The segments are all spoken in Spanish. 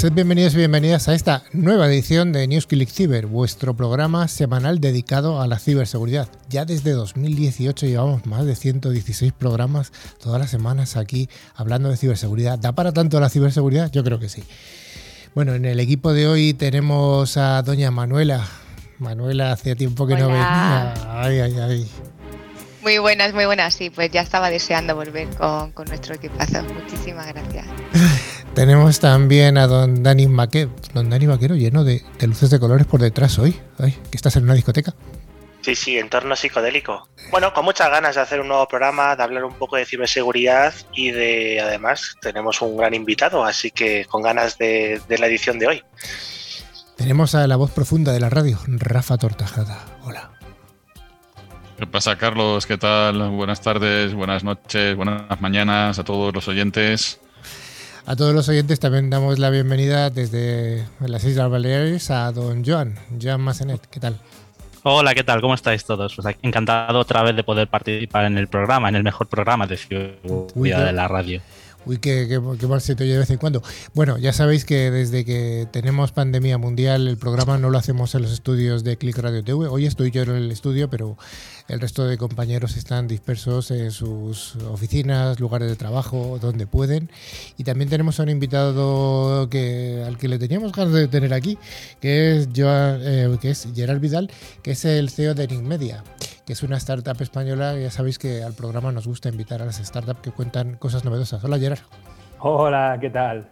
Hola, sed bienvenidos y bienvenidas a esta nueva edición de News Click Cyber, vuestro programa semanal dedicado a la ciberseguridad. Ya desde 2018 llevamos más de 116 programas todas las semanas aquí hablando de ciberseguridad. ¿Da para tanto la ciberseguridad? Yo creo que sí. Bueno, en el equipo de hoy tenemos a doña Manuela. Manuela, hacía tiempo que no venía. Ay, ay, ay. Muy buenas, muy buenas. Sí, pues ya estaba deseando volver con, con nuestro equipazo. Muchísimas gracias. Tenemos también a don Dani Maquero, don Dani Maquero lleno de, de, luces de colores por detrás hoy. Ay, que estás en una discoteca. Sí, sí, entorno psicodélico. Bueno, con muchas ganas de hacer un nuevo programa, de hablar un poco de ciberseguridad y de, además, tenemos un gran invitado, así que con ganas de, de la edición de hoy. Tenemos a la voz profunda de la radio, Rafa Tortajada. Hola. ¿Qué pasa, Carlos? ¿Qué tal? Buenas tardes, buenas noches, buenas mañanas a todos los oyentes. A todos los oyentes también damos la bienvenida desde las Islas Baleares a don Joan, Joan Massenet. ¿Qué tal? Hola, ¿qué tal? ¿Cómo estáis todos? Pues encantado otra vez de poder participar en el programa, en el mejor programa de ciberseguridad de la radio. Uy, qué, qué, qué, mal se te oye de vez en cuando. Bueno, ya sabéis que desde que tenemos pandemia mundial, el programa no lo hacemos en los estudios de Click Radio TV. Hoy estoy yo en el estudio, pero el resto de compañeros están dispersos en sus oficinas, lugares de trabajo, donde pueden. Y también tenemos a un invitado que, al que le teníamos ganas de tener aquí, que es, Joan, eh, que es Gerard Vidal, que es el CEO de Ring Media que es una startup española. Ya sabéis que al programa nos gusta invitar a las startups que cuentan cosas novedosas. Hola, Gerard. Hola, ¿qué tal?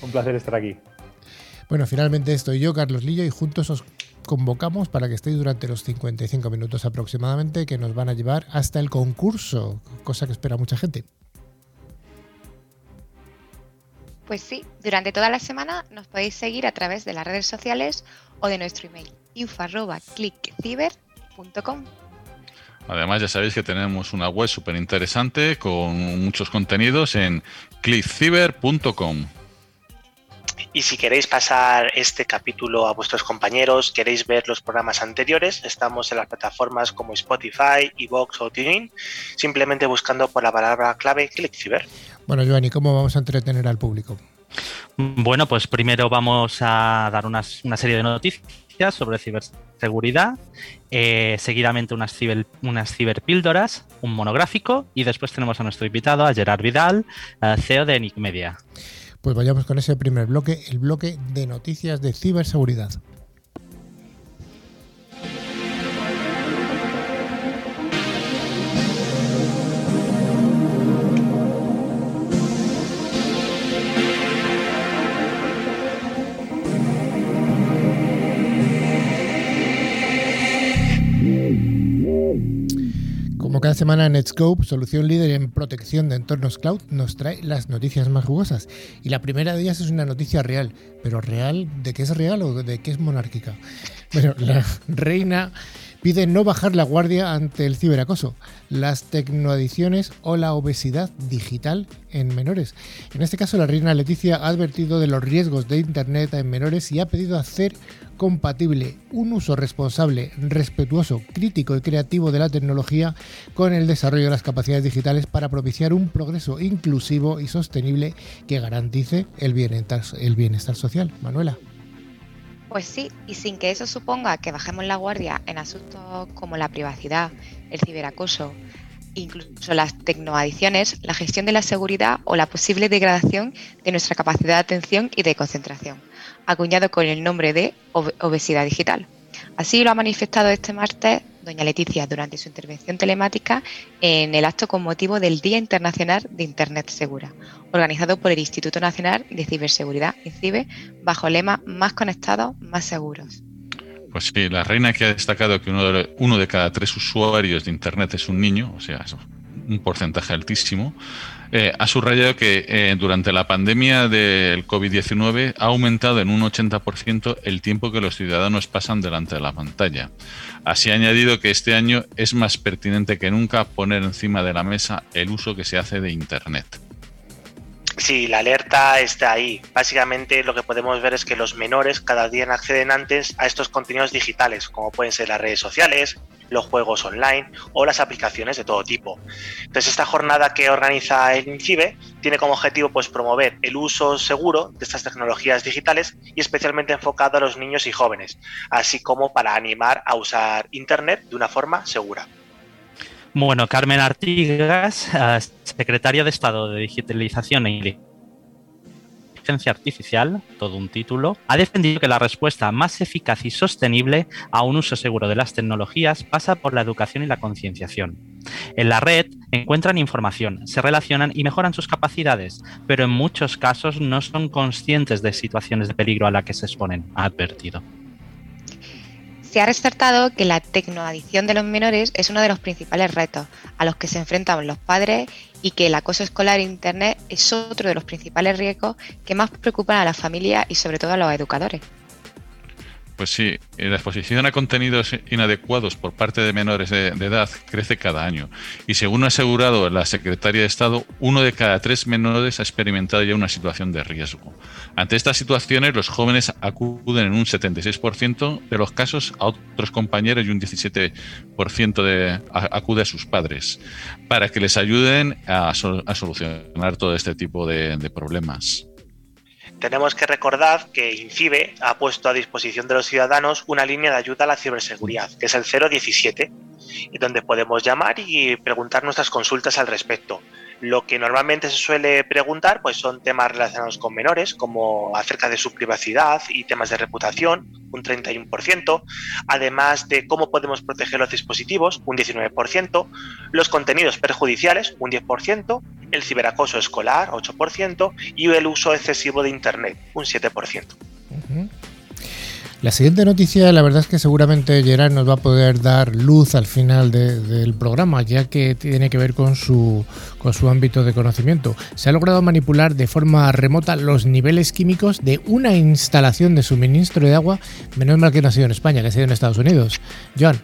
Un placer estar aquí. Bueno, finalmente estoy yo, Carlos Lillo, y juntos os convocamos para que estéis durante los 55 minutos aproximadamente que nos van a llevar hasta el concurso, cosa que espera mucha gente. Pues sí, durante toda la semana nos podéis seguir a través de las redes sociales o de nuestro email info.clickciber.com. Además, ya sabéis que tenemos una web súper interesante con muchos contenidos en clickciber.com. Y si queréis pasar este capítulo a vuestros compañeros, queréis ver los programas anteriores, estamos en las plataformas como Spotify, Evox o TuneIn, simplemente buscando por la palabra clave ClickCiber. Bueno, Giovanni, ¿cómo vamos a entretener al público? Bueno, pues primero vamos a dar unas, una serie de noticias sobre ciberseguridad, eh, seguidamente unas, ciber, unas ciberpíldoras, un monográfico y después tenemos a nuestro invitado, a Gerard Vidal, eh, CEO de Nick Media. Pues vayamos con ese primer bloque, el bloque de noticias de ciberseguridad. Cada semana, Netscope, solución líder en protección de entornos cloud, nos trae las noticias más jugosas. Y la primera de ellas es una noticia real. ¿Pero real? ¿De qué es real o de qué es monárquica? Bueno, la reina pide no bajar la guardia ante el ciberacoso, las tecnoadicciones o la obesidad digital en menores. En este caso, la reina Leticia ha advertido de los riesgos de Internet en menores y ha pedido hacer compatible un uso responsable, respetuoso, crítico y creativo de la tecnología con el desarrollo de las capacidades digitales para propiciar un progreso inclusivo y sostenible que garantice el bienestar, el bienestar social. Manuela. Pues sí, y sin que eso suponga que bajemos la guardia en asuntos como la privacidad, el ciberacoso, incluso las tecnoadicciones, la gestión de la seguridad o la posible degradación de nuestra capacidad de atención y de concentración, acuñado con el nombre de obesidad digital. Así lo ha manifestado este martes doña Leticia durante su intervención telemática en el acto con motivo del Día Internacional de Internet Segura, organizado por el Instituto Nacional de Ciberseguridad, INCIBE, bajo el lema Más conectados, más seguros. Pues sí, la reina que ha destacado que uno de, uno de cada tres usuarios de Internet es un niño, o sea, eso, un porcentaje altísimo, eh, ha subrayado que eh, durante la pandemia del COVID-19 ha aumentado en un 80% el tiempo que los ciudadanos pasan delante de la pantalla. Así ha añadido que este año es más pertinente que nunca poner encima de la mesa el uso que se hace de Internet. Sí, la alerta está ahí. Básicamente lo que podemos ver es que los menores cada día acceden antes a estos contenidos digitales, como pueden ser las redes sociales, los juegos online o las aplicaciones de todo tipo. Entonces, esta jornada que organiza el INCIBE tiene como objetivo pues, promover el uso seguro de estas tecnologías digitales y especialmente enfocado a los niños y jóvenes, así como para animar a usar Internet de una forma segura. Bueno, Carmen Artigas, eh, secretaria de Estado de Digitalización e Inteligencia Artificial, todo un título, ha defendido que la respuesta más eficaz y sostenible a un uso seguro de las tecnologías pasa por la educación y la concienciación. En la red encuentran información, se relacionan y mejoran sus capacidades, pero en muchos casos no son conscientes de situaciones de peligro a las que se exponen, ha advertido. Se ha resaltado que la tecnoadicción de los menores es uno de los principales retos a los que se enfrentan los padres y que el acoso escolar en Internet es otro de los principales riesgos que más preocupan a las familias y sobre todo a los educadores. Pues sí, la exposición a contenidos inadecuados por parte de menores de, edad crece cada año. Y según ha asegurado la secretaria de Estado, uno de cada tres menores ha experimentado ya una situación de riesgo. Ante estas situaciones, los jóvenes acuden en un 76% de los casos a otros compañeros y un 17% de, acude a sus padres para que les ayuden a, solucionar todo este tipo de problemas. Tenemos que recordar que INCIBE ha puesto a disposición de los ciudadanos una línea de ayuda a la ciberseguridad, que es el 017, y donde podemos llamar y preguntar nuestras consultas al respecto. Lo que normalmente se suele preguntar pues son temas relacionados con menores, como acerca de su privacidad y temas de reputación, un 31%, además de cómo podemos proteger los dispositivos, un 19%, los contenidos perjudiciales, un 10%, el ciberacoso escolar, 8%, y el uso excesivo de Internet, un 7%. La siguiente noticia, la verdad es que seguramente Gerard nos va a poder dar luz al final del programa, ya que tiene que ver con su, con su ámbito de conocimiento. Se ha logrado manipular de forma remota los niveles químicos de una instalación de suministro de agua, menos mal que no ha sido en España, que ha sido en Estados Unidos. John.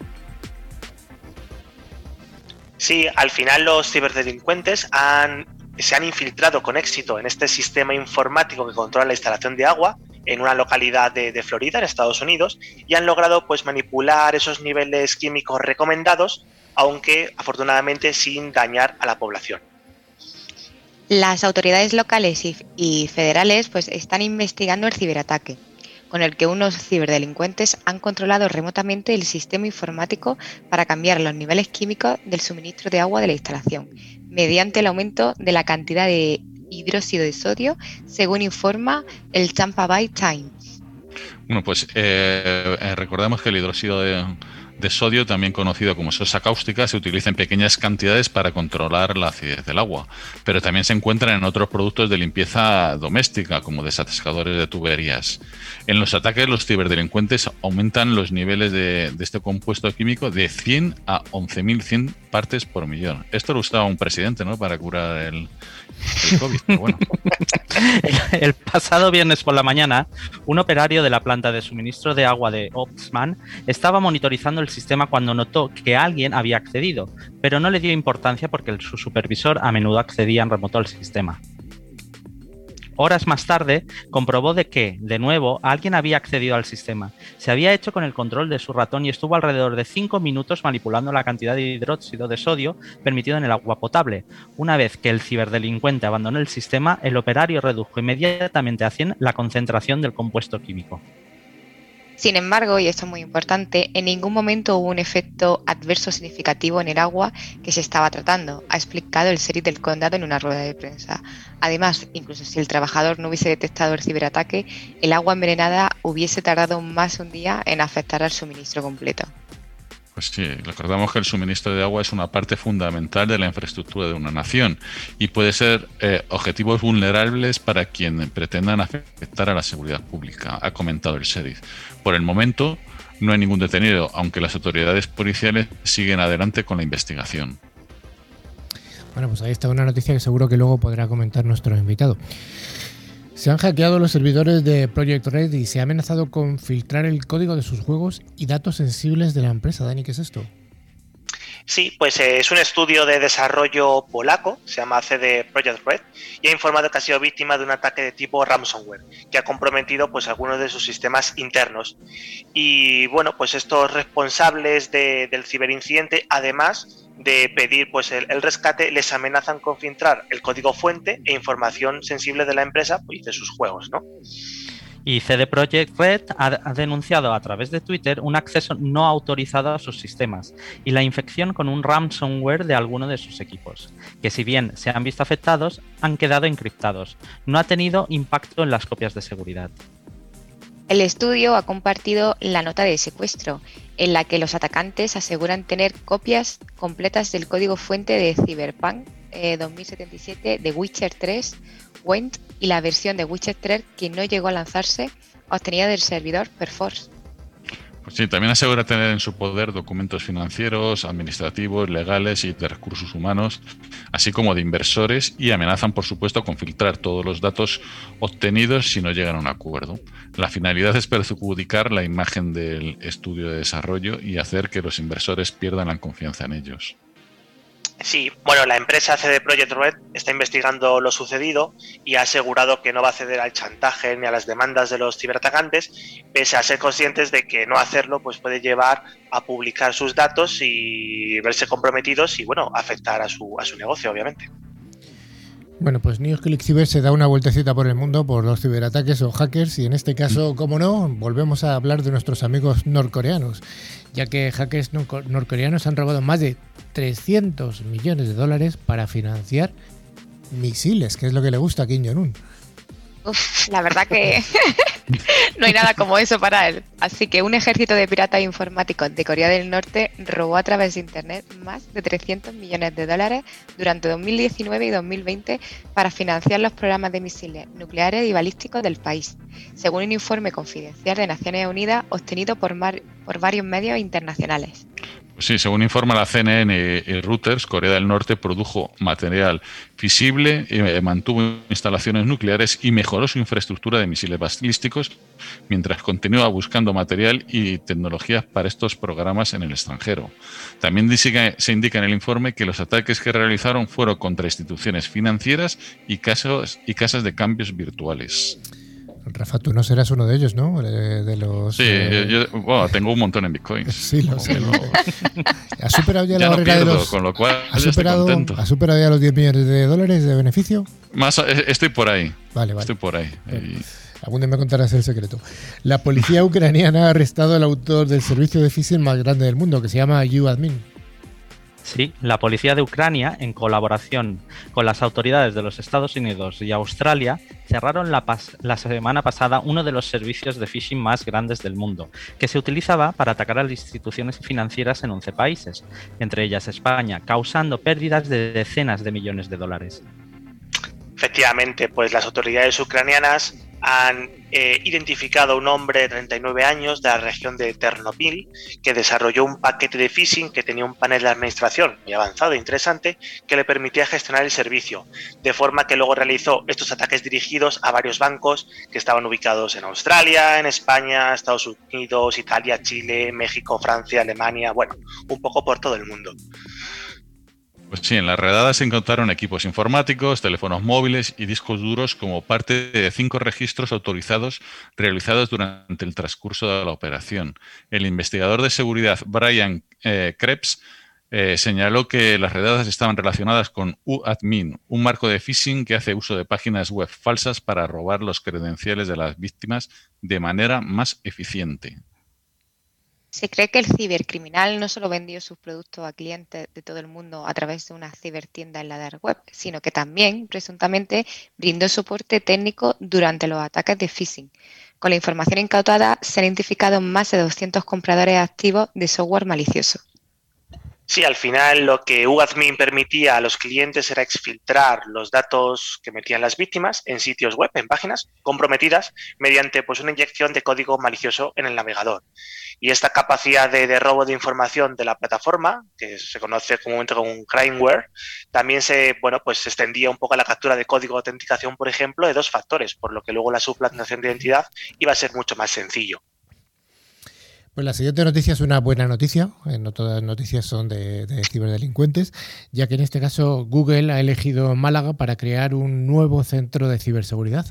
Sí, al final los ciberdelincuentes han, se han infiltrado con éxito en este sistema informático que controla la instalación de agua en una localidad de, Florida, en Estados Unidos, y han logrado pues manipular esos niveles químicos recomendados, aunque afortunadamente sin dañar a la población. Las autoridades locales y, federales pues están investigando el ciberataque, con el que unos ciberdelincuentes han controlado remotamente el sistema informático para cambiar los niveles químicos del suministro de agua de la instalación, mediante el aumento de la cantidad de hidróxido de sodio, según informa el Tampa Bay Times. Bueno, pues eh, eh, recordemos que el hidróxido de, de sodio, también conocido como sosa cáustica, se utiliza en pequeñas cantidades para controlar la acidez del agua, pero también se encuentra en otros productos de limpieza doméstica, como desatascadores de tuberías. En los ataques, los ciberdelincuentes aumentan los niveles de, este compuesto químico de 100 a 11.100 partes por millón. Esto lo usaba un presidente, ¿no? Para curar el, el, pasado viernes por la mañana, un operario de la planta de suministro de agua de Opsman estaba monitorizando el sistema cuando notó que alguien había accedido, pero no le dio importancia porque su supervisor a menudo accedía en remoto al sistema. Horas más tarde, comprobó de que, de nuevo, alguien había accedido al sistema. Se había hecho con el control de su ratón y estuvo alrededor de 5 minutos manipulando la cantidad de hidróxido de sodio permitido en el agua potable. Una vez que el ciberdelincuente abandonó el sistema, el operario redujo inmediatamente a 100 la concentración del compuesto químico. Sin embargo, y esto es muy importante, en ningún momento hubo un efecto adverso significativo en el agua que se estaba tratando, ha explicado el sheriff del condado en una rueda de prensa. Además, incluso si el trabajador no hubiese detectado el ciberataque, el agua envenenada hubiese tardado más de un día en afectar al suministro completo. Pues sí, recordamos que el suministro de agua es una parte fundamental de la infraestructura de una nación y puede ser eh, objetivos vulnerables para quien pretendan afectar a la seguridad pública, ha comentado el sheriff. Por el momento, no hay ningún detenido, aunque las autoridades policiales siguen adelante con la investigación. Bueno, pues ahí está una noticia que seguro que luego podrá comentar nuestro invitado. Se han hackeado los servidores de Project Red y se ha amenazado con filtrar el código de sus juegos y datos sensibles de la empresa. Dani, ¿qué es esto? Sí, pues eh, es un estudio de desarrollo polaco, se llama CD Project Red, y ha informado que ha sido víctima de un ataque de tipo ransomware, que ha comprometido pues algunos de sus sistemas internos. Y bueno, pues estos responsables del ciberincidente, además de pedir pues el, rescate, les amenazan con filtrar el código fuente e información sensible de la empresa y de sus juegos, ¿no? Y CD Projekt Red ha, denunciado a través de Twitter un acceso no autorizado a sus sistemas y la infección con un ransomware de alguno de sus equipos, que si bien se han visto afectados, han quedado encriptados. No ha tenido impacto en las copias de seguridad. El estudio ha compartido la nota de secuestro, en la que los atacantes aseguran tener copias completas del código fuente de Cyberpunk 2077 eh, de Witcher 3, Went y la versión de Witcher 3 que no llegó a lanzarse obtenida del servidor Perforce. Pues sí, también asegura tener en su poder documentos financieros, administrativos, legales y de recursos humanos, así como de inversores, y amenazan, por supuesto, con filtrar todos los datos obtenidos si no llegan a un acuerdo. La finalidad es perjudicar la imagen del estudio de desarrollo y hacer que los inversores pierdan la confianza en ellos. Sí, bueno, la empresa CD Projekt Red está investigando lo sucedido y ha asegurado que no va a ceder al chantaje ni a las demandas de los ciberatacantes, pese a ser conscientes de que no hacerlo pues puede llevar a publicar sus datos y verse comprometidos y bueno, afectar a su, a su negocio, obviamente. Bueno, pues Click Cyber se da una vueltecita por el mundo por los ciberataques o hackers y en este caso, como no, volvemos a hablar de nuestros amigos norcoreanos, ya que hackers norcoreanos han robado más de 300 millones de dólares para financiar misiles, que es lo que le gusta a Kim Jong-un. la verdad que no hay nada como eso para él. Así que un ejército de piratas informáticos de Corea del Norte robó a través de Internet más de 300 millones de dólares durante 2019 y 2020 para financiar los programas de misiles nucleares y balísticos del país, según un informe confidencial de Naciones Unidas obtenido por, por varios medios internacionales. Sí, según informa la CNN Reuters, Corea del Norte produjo material fisible, eh, mantuvo instalaciones nucleares y mejoró su infraestructura de misiles balísticos mientras continúa buscando material y tecnologías para estos programas en el extranjero. También se indica en el informe que los ataques que realizaron fueron contra instituciones financieras y, y casas de cambios virtuales. Rafa, tú no serás uno de ellos, ¿no? De, los, sí, eh, yo, tengo un montón en bitcoins. Sí, lo sé. ¿Has superado ya, la barrera de los. Con lo cual, ¿has superado, ¿Has superado ya los 10 millones de dólares de beneficio? Más, eh, estoy por ahí. Vale, vale. Estoy por ahí. Algún día me contarás el secreto. La policía ucraniana ha arrestado al autor del servicio de phishing más grande del mundo, que se llama UAdmin. Sí, la policía de Ucrania, en colaboración con las autoridades de los Estados Unidos y Australia, cerraron la, semana pasada uno de los servicios de phishing más grandes del mundo, que se utilizaba para atacar a las instituciones financieras en 11 países, entre ellas España, causando pérdidas de decenas de millones de dólares. Efectivamente, pues las autoridades ucranianas han eh, identificado a un hombre de 39 años de la región de Ternopil que desarrolló un paquete de phishing que tenía un panel de administración muy avanzado e interesante que le permitía gestionar el servicio, de forma que luego realizó estos ataques dirigidos a varios bancos que estaban ubicados en Australia, en España, Estados Unidos, Italia, Chile, México, Francia, Alemania, bueno, un poco por todo el mundo. Pues sí, en las redadas se encontraron equipos informáticos, teléfonos móviles y discos duros como parte de cinco registros autorizados realizados durante el transcurso de la operación. El investigador de seguridad Brian eh, Krebs eh, señaló que las redadas estaban relacionadas con UAdmin, un marco de phishing que hace uso de páginas web falsas para robar los credenciales de las víctimas de manera más eficiente. Se cree que el cibercriminal no solo vendió sus productos a clientes de todo el mundo a través de una cibertienda en la dark web, sino que también, presuntamente, brindó soporte técnico durante los ataques de phishing. Con la información incautada, se han identificado más de 200 compradores activos de software malicioso. Sí, al final lo que UAdmin permitía a los clientes era exfiltrar los datos que metían las víctimas en sitios web, en páginas comprometidas, mediante pues, una inyección de código malicioso en el navegador. Y esta capacidad de, robo de información de la plataforma, que se conoce comúnmente como un crimeware, también se, bueno, pues, se extendía un poco a la captura de código de autenticación, por ejemplo, de dos factores, por lo que luego la suplantación de identidad iba a ser mucho más sencillo. Pues la siguiente noticia es una buena noticia, eh, no todas las noticias son de, de, ciberdelincuentes, ya que en este caso Google ha elegido Málaga para crear un nuevo centro de ciberseguridad.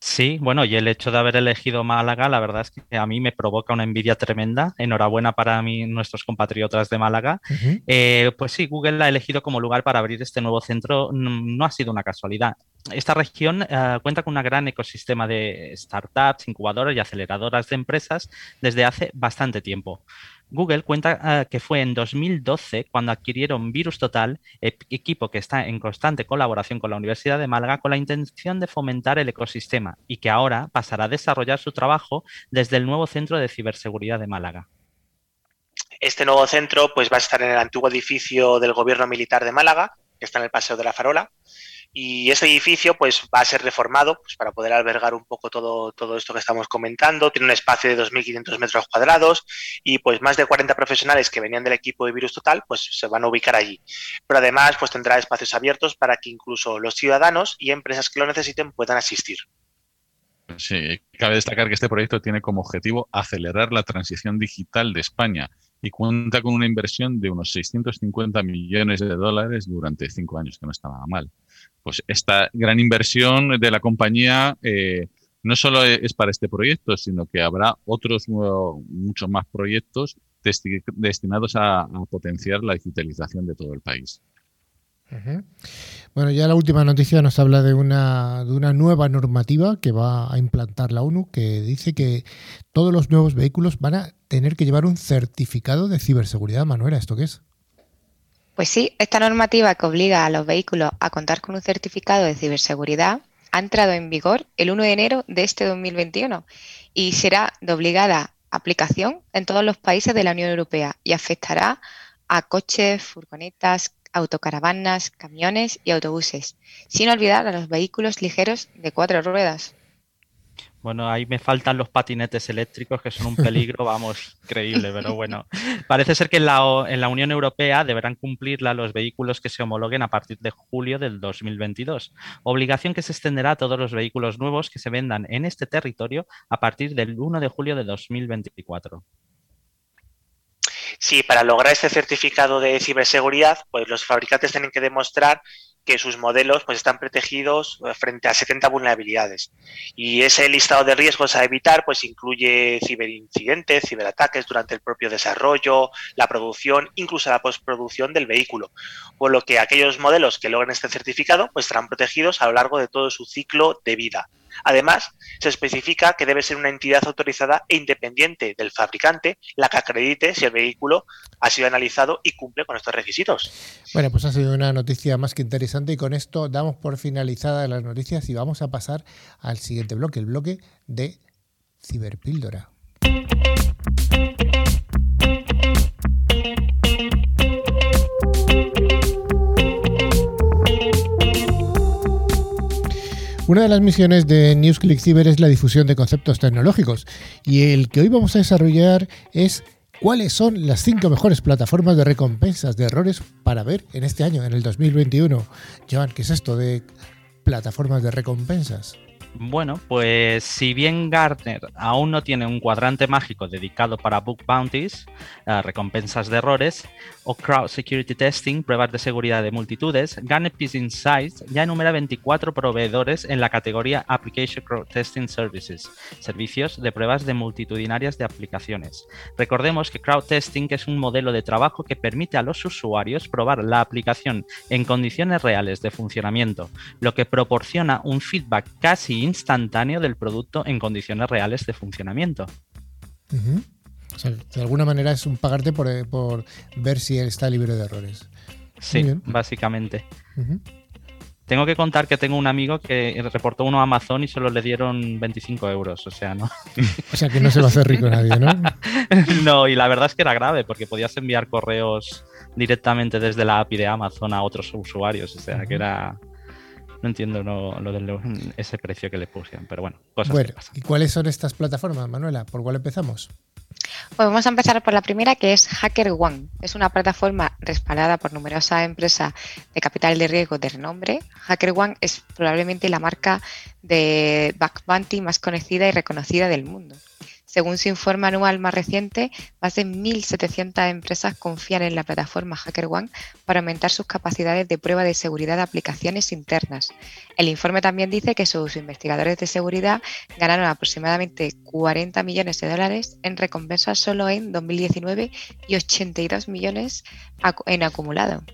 Sí, bueno, y el hecho de haber elegido Málaga, la verdad es que a mí me provoca una envidia tremenda. Enhorabuena para mí, nuestros compatriotas de Málaga. Uh -huh. eh, pues sí, Google ha elegido como lugar para abrir este nuevo centro. No ha sido una casualidad. Esta región uh, cuenta con un gran ecosistema de startups, incubadoras y aceleradoras de empresas desde hace bastante tiempo. Google cuenta uh, que fue en 2012 cuando adquirieron Virus Total, equipo que está en constante colaboración con la Universidad de Málaga con la intención de fomentar el ecosistema y que ahora pasará a desarrollar su trabajo desde el nuevo Centro de Ciberseguridad de Málaga. Este nuevo centro pues, va a estar en el antiguo edificio del Gobierno Militar de Málaga, que está en el Paseo de la Farola, y ese edificio pues va a ser reformado pues, para poder albergar un poco todo, todo esto que estamos comentando. Tiene un espacio de 2.500 metros cuadrados y pues más de 40 profesionales que venían del equipo de Virus Total pues se van a ubicar allí. Pero además pues tendrá espacios abiertos para que incluso los ciudadanos y empresas que lo necesiten puedan asistir. Sí, cabe destacar que este proyecto tiene como objetivo acelerar la transición digital de España y cuenta con una inversión de unos 650 millones de dólares durante cinco años, que no está nada mal. Pues esta gran inversión de la compañía eh, no solo es para este proyecto, sino que habrá otros muchos más proyectos desti destinados a potenciar la digitalización de todo el país. Bueno, ya la última noticia nos habla de una, de una nueva normativa que va a implantar la ONU que dice que todos los nuevos vehículos van a tener que llevar un certificado de ciberseguridad. Manuela, ¿esto qué es? Pues sí, esta normativa que obliga a los vehículos a contar con un certificado de ciberseguridad ha entrado en vigor el 1 de enero de este 2021 y será de obligada aplicación en todos los países de la Unión Europea y afectará a coches, furgonetas, autocaravanas, camiones y autobuses, sin olvidar a los vehículos ligeros de cuatro ruedas. Bueno, ahí me faltan los patinetes eléctricos, que son un peligro, vamos, increíble, pero bueno. Parece ser que en la, en la, Unión Europea deberán cumplirla los vehículos que se homologuen a partir de julio del 2022, obligación que se extenderá a todos los vehículos nuevos que se vendan en este territorio a partir del 1 de julio de 2024. Sí, para lograr este certificado de ciberseguridad, pues los fabricantes tienen que demostrar que sus modelos pues, están protegidos frente a 70 vulnerabilidades. Y ese listado de riesgos a evitar pues, incluye ciberincidentes, ciberataques durante el propio desarrollo, la producción, incluso la postproducción del vehículo. Por lo que aquellos modelos que logren este certificado pues, estarán protegidos a lo largo de todo su ciclo de vida. Además, se especifica que debe ser una entidad autorizada e independiente del fabricante la que acredite si el vehículo ha sido analizado y cumple con estos requisitos. Bueno, pues ha sido una noticia más que interesante y con esto damos por finalizadas las noticias y vamos a pasar al siguiente bloque, el bloque de Ciberpíldora. Una de las misiones de NewsClick Cyber es la difusión de conceptos tecnológicos y el que hoy vamos a desarrollar es cuáles son las cinco mejores plataformas de recompensas de errores para ver en este año, en el 2021. Joan, ¿qué es esto de plataformas de recompensas? Bueno, pues si bien Gartner aún no tiene un cuadrante mágico dedicado para bug bounties, uh, recompensas de errores, o crowd security testing, pruebas de seguridad de multitudes, Gartner Peace Insights ya enumera 24 proveedores en la categoría Application Crowd Testing Services, servicios de pruebas de multitudinarias de aplicaciones. Recordemos que crowd testing es un modelo de trabajo que permite a los usuarios probar la aplicación en condiciones reales de funcionamiento, lo que proporciona un feedback casi instantáneo del producto en condiciones reales de funcionamiento. Uh -huh. o sea, de alguna manera es un pagarte por, por, ver si está libre de errores. Sí, básicamente. Uh -huh. Tengo que contar que tengo un amigo que reportó uno a Amazon y solo le dieron 25 euros, o sea, ¿no? o sea, que no se va a hacer rico nadie, ¿no? no, y la verdad es que era grave porque podías enviar correos directamente desde la API de Amazon a otros usuarios, o sea, uh -huh. que era no entiendo no, lo de ese precio que le pusieron, pero bueno, cosas bueno, que pasan. ¿Y cuáles son estas plataformas, Manuela? ¿Por cuál empezamos? Pues vamos a empezar por la primera, que es HackerOne. Es una plataforma respaldada por numerosas empresas de capital de riesgo de renombre. HackerOne es probablemente la marca de bounty más conocida y reconocida del mundo. Según su informe anual más reciente, más de 1.700 empresas confían en la plataforma HackerOne para aumentar sus capacidades de prueba de seguridad de aplicaciones internas. El informe también dice que sus investigadores de seguridad ganaron aproximadamente 40 millones de dólares en recompensas solo en 2019 y 82 millones en acumulado.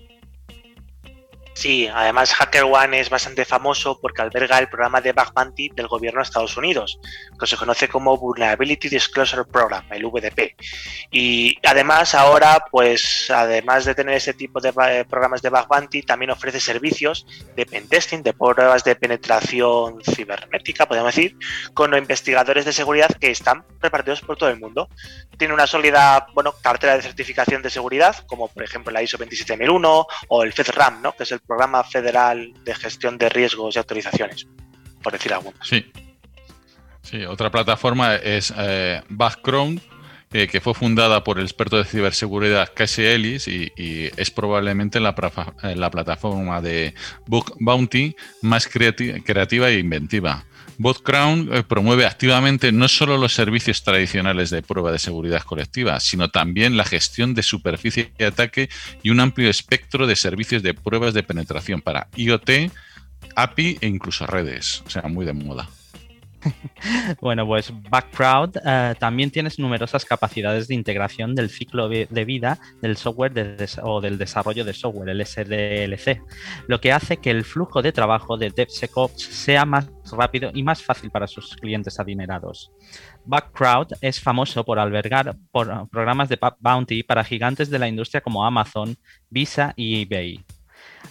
Sí, además HackerOne es bastante famoso porque alberga el programa de bug bounty del gobierno de Estados Unidos, que se conoce como Vulnerability Disclosure Program, el VDP. Y además ahora, pues además de tener ese tipo de eh, programas de bug bounty, también ofrece servicios de pentesting, de pruebas de penetración cibernética, podemos decir, con investigadores de seguridad que están repartidos por todo el mundo. Tiene una sólida, bueno, cartera de certificación de seguridad, como por ejemplo la ISO 27001 o el FedRAMP, ¿no? que es el Programa Federal de Gestión de Riesgos y Autorizaciones, por decir algunas. Sí. Sí, otra plataforma es eh, Background, que fue fundada por el experto de ciberseguridad Casey Ellis y, es probablemente la, la, plataforma de Book Bounty más creativa e inventiva. BotCrown eh, promueve activamente no solo los servicios tradicionales de prueba de seguridad colectiva, sino también la gestión de superficie de ataque y un amplio espectro de servicios de pruebas de penetración para IoT, API e incluso redes. O sea, muy de moda. bueno, pues Backcrowd eh, también tienes numerosas capacidades de integración del ciclo de vida del software o del desarrollo de software, el SDLC, lo que hace que el flujo de trabajo de DevSecOps sea más rápido y más fácil para sus clientes adinerados. Backcrowd es famoso por albergar programas de bounty para gigantes de la industria como Amazon, Visa y eBay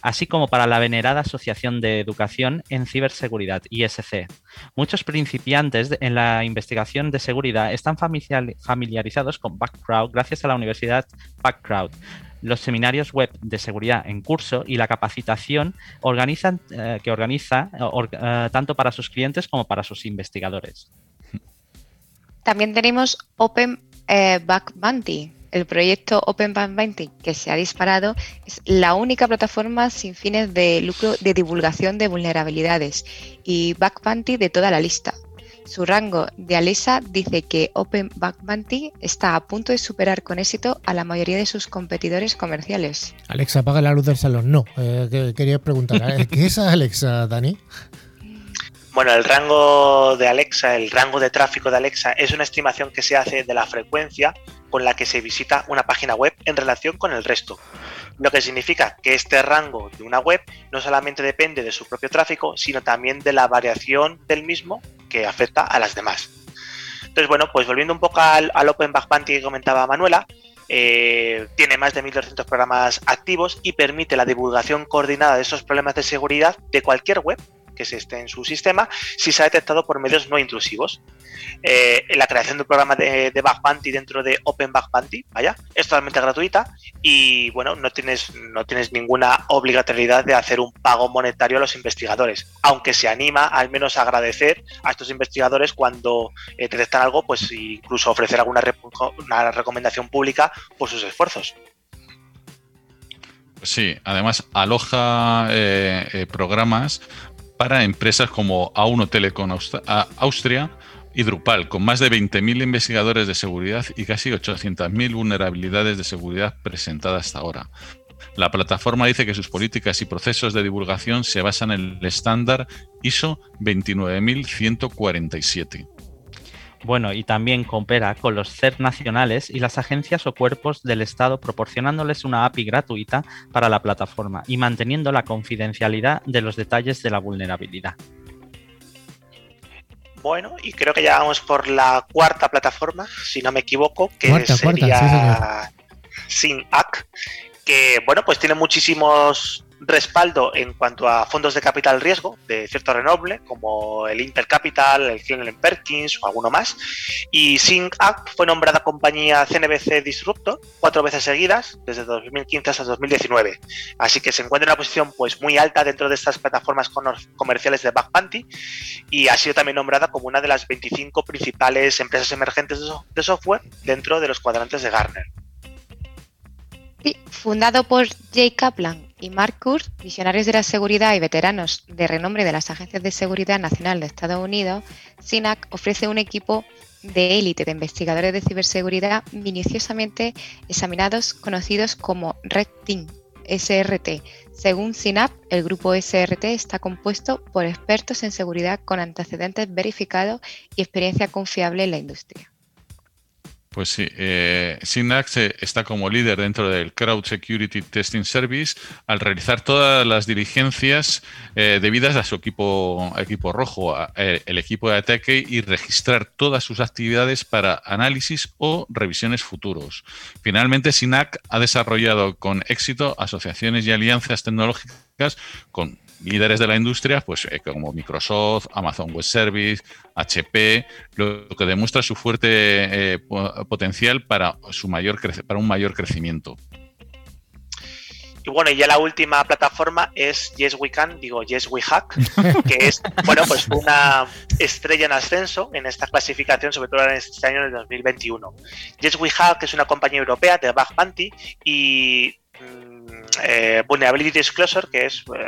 así como para la venerada Asociación de Educación en Ciberseguridad, ISC. Muchos principiantes en la investigación de seguridad están familiarizados con Backcrowd gracias a la Universidad Backcrowd, los seminarios web de seguridad en curso y la capacitación organizan, eh, que organiza eh, eh, tanto para sus clientes como para sus investigadores. También tenemos Open Back Bounty, el proyecto Open Bank 20 que se ha disparado es la única plataforma sin fines de lucro de divulgación de vulnerabilidades y Back Bounty de toda la lista. Su rango de Alisa dice que Open Back Bounty está a punto de superar con éxito a la mayoría de sus competidores comerciales. Alexa, apaga la luz del salón. No, eh, quería preguntar, ¿eh? ¿qué es Alexa, Dani? Bueno, el rango de Alexa, el rango de tráfico de Alexa es una estimación que se hace de la frecuencia con la que se visita una página web en relación con el resto. Lo que significa que este rango de una web no solamente depende de su propio tráfico, sino también de la variación del mismo que afecta a las demás. Entonces, bueno, pues volviendo un poco al, Open Back Bounty que comentaba Manuela, eh, tiene más de 1.200 programas activos y permite la divulgación coordinada de esos problemas de seguridad de cualquier web que se esté en su sistema si se ha detectado por medios no intrusivos. Eh, la creación de un programa de, de Bug Bounty dentro de Open Bug Bounty, vaya, es totalmente gratuita y bueno, no tienes, no tienes ninguna obligatoriedad de hacer un pago monetario a los investigadores, aunque se anima al menos a agradecer a estos investigadores cuando eh, detectan algo, pues incluso ofrecer alguna una recomendación pública por sus esfuerzos. Sí, además aloja eh, programas para empresas como A1 Telecom Austria y Drupal, con más de 20.000 investigadores de seguridad y casi 800.000 vulnerabilidades de seguridad presentadas hasta ahora. La plataforma dice que sus políticas y procesos de divulgación se basan en el estándar ISO 29147. Bueno, y también coopera con los CERT nacionales y las agencias o cuerpos del Estado proporcionándoles una API gratuita para la plataforma y manteniendo la confidencialidad de los detalles de la vulnerabilidad. Bueno, y creo que ya vamos por la cuarta plataforma, si no me equivoco, que sería SynAC, que bueno, pues tiene muchísimos respaldo en cuanto a fondos de capital riesgo de cierto renombre, como el Intercapital, el Cleveland Perkins o alguno más. Y SynCAC fue nombrada compañía CNBC Disruptor cuatro veces seguidas, desde 2015 hasta 2019. Así que se encuentra en una posición pues, muy alta dentro de estas plataformas comerciales de Backpanty y ha sido también nombrada como una de las 25 principales empresas emergentes de software dentro de los cuadrantes de Gartner. Fundado por Jay Kaplan y Mark Kurz, visionarios de la seguridad y veteranos de renombre de las agencias de seguridad nacional de Estados Unidos, SINAC ofrece un equipo de élite de investigadores de ciberseguridad minuciosamente examinados conocidos como Red Team, SRT. Según SINAP, el grupo SRT está compuesto por expertos en seguridad con antecedentes verificados y experiencia confiable en la industria. Pues sí, eh, Synapse eh, está como líder dentro del Crowd Security Testing Service al realizar todas las diligencias eh, debidas a su equipo, equipo rojo, el equipo de ataque y registrar todas sus actividades para análisis o revisiones futuros. Finalmente, SINAC ha desarrollado con éxito asociaciones y alianzas tecnológicas con líderes de la industria, pues eh, como Microsoft, Amazon Web Service, HP, lo que demuestra su fuerte eh, potencial para, su mayor para un mayor crecimiento. Y bueno, y ya la última plataforma es Yes We Can, digo Yes We Hack, que es, bueno, pues una estrella en ascenso en esta clasificación, sobre todo en este año, en el 2021. Yes We Hack es una compañía europea de Bug Bounty y eh, Vulnerability Disclosure, que es eh,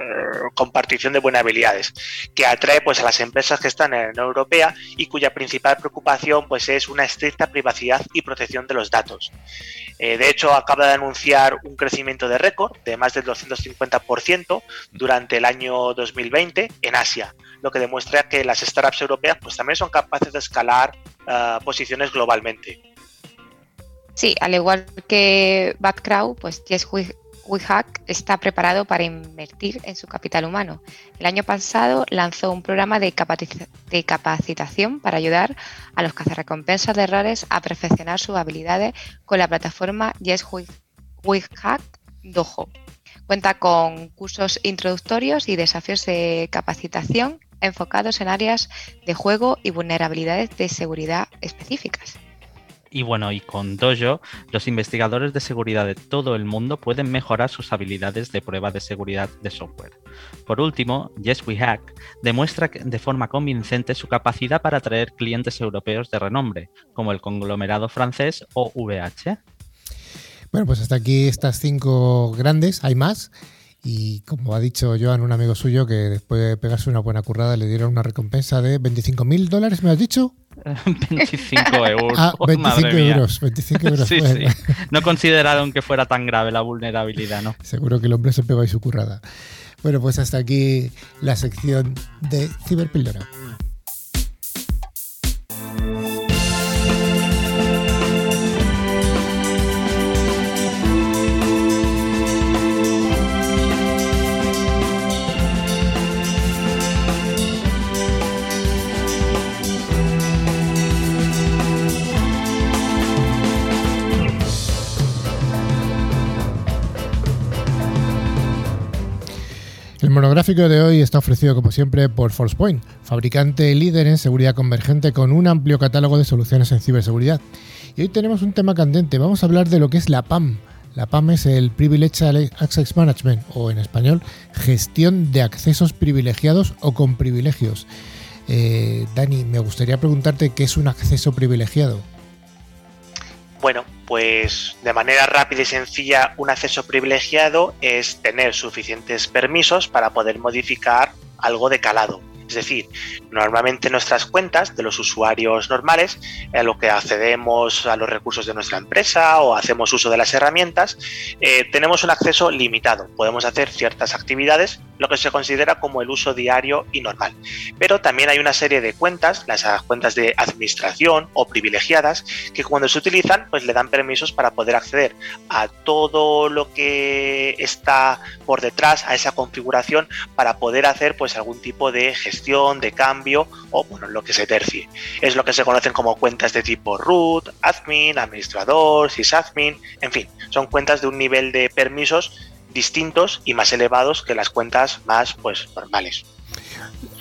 compartición de vulnerabilidades, que atrae pues, a las empresas que están en la Unión Europea y cuya principal preocupación pues, es una estricta privacidad y protección de los datos. Eh, de hecho, acaba de anunciar un crecimiento de récord de más del 250% durante el año 2020 en Asia, lo que demuestra que las startups europeas pues, también son capaces de escalar posiciones globalmente. Sí, al igual que Backcrow, pues Yes WeHack está preparado para invertir en su capital humano. El año pasado lanzó un programa de, capacitación para ayudar a los cazarrecompensas de errores a perfeccionar sus habilidades con la plataforma Yes WeHack Dojo. Cuenta con cursos introductorios y desafíos de capacitación enfocados en áreas de juego y vulnerabilidades de seguridad específicas. Y bueno, y con Dojo, los investigadores de seguridad de todo el mundo pueden mejorar sus habilidades de prueba de seguridad de software. Por último, Yes We Hack demuestra de forma convincente su capacidad para atraer clientes europeos de renombre, como el conglomerado francés o VH. Bueno, pues hasta aquí estas cinco grandes, hay más. Y como ha dicho Joan, un amigo suyo, que después de pegarse una buena currada le dieron una recompensa de 25 mil dólares, ¿me has dicho? 25 euros. Ah, 25 euros. 25 euros. sí, sí. No consideraron que fuera tan grave la vulnerabilidad, ¿no? Seguro que el hombre se pegó ahí su currada. Bueno, pues hasta aquí la sección de Ciberpíldora. Monográfico de hoy está ofrecido como siempre por ForcePoint, fabricante líder en seguridad convergente con un amplio catálogo de soluciones en ciberseguridad. Y hoy tenemos un tema candente, vamos a hablar de lo que es la PAM. La PAM es el Privileged Access Management o en español gestión de accesos privilegiados o con privilegios. Eh, Dani, me gustaría preguntarte qué es un acceso privilegiado. Bueno, pues de manera rápida y sencilla, un acceso privilegiado es tener suficientes permisos para poder modificar algo de calado. Es decir, normalmente nuestras cuentas de los usuarios normales, a lo que accedemos a los recursos de nuestra empresa o hacemos uso de las herramientas, eh, tenemos un acceso limitado. Podemos hacer ciertas actividades, lo que se considera como el uso diario y normal. Pero también hay una serie de cuentas, las cuentas de administración o privilegiadas, que cuando se utilizan, pues le dan permisos para poder acceder a todo lo que está por detrás, a esa configuración, para poder hacer pues algún tipo de gestión de cambio o bueno, lo que se tercie. Es lo que se conocen como cuentas de tipo root, admin, administrador, sysadmin, en fin, son cuentas de un nivel de permisos distintos y más elevados que las cuentas más pues normales.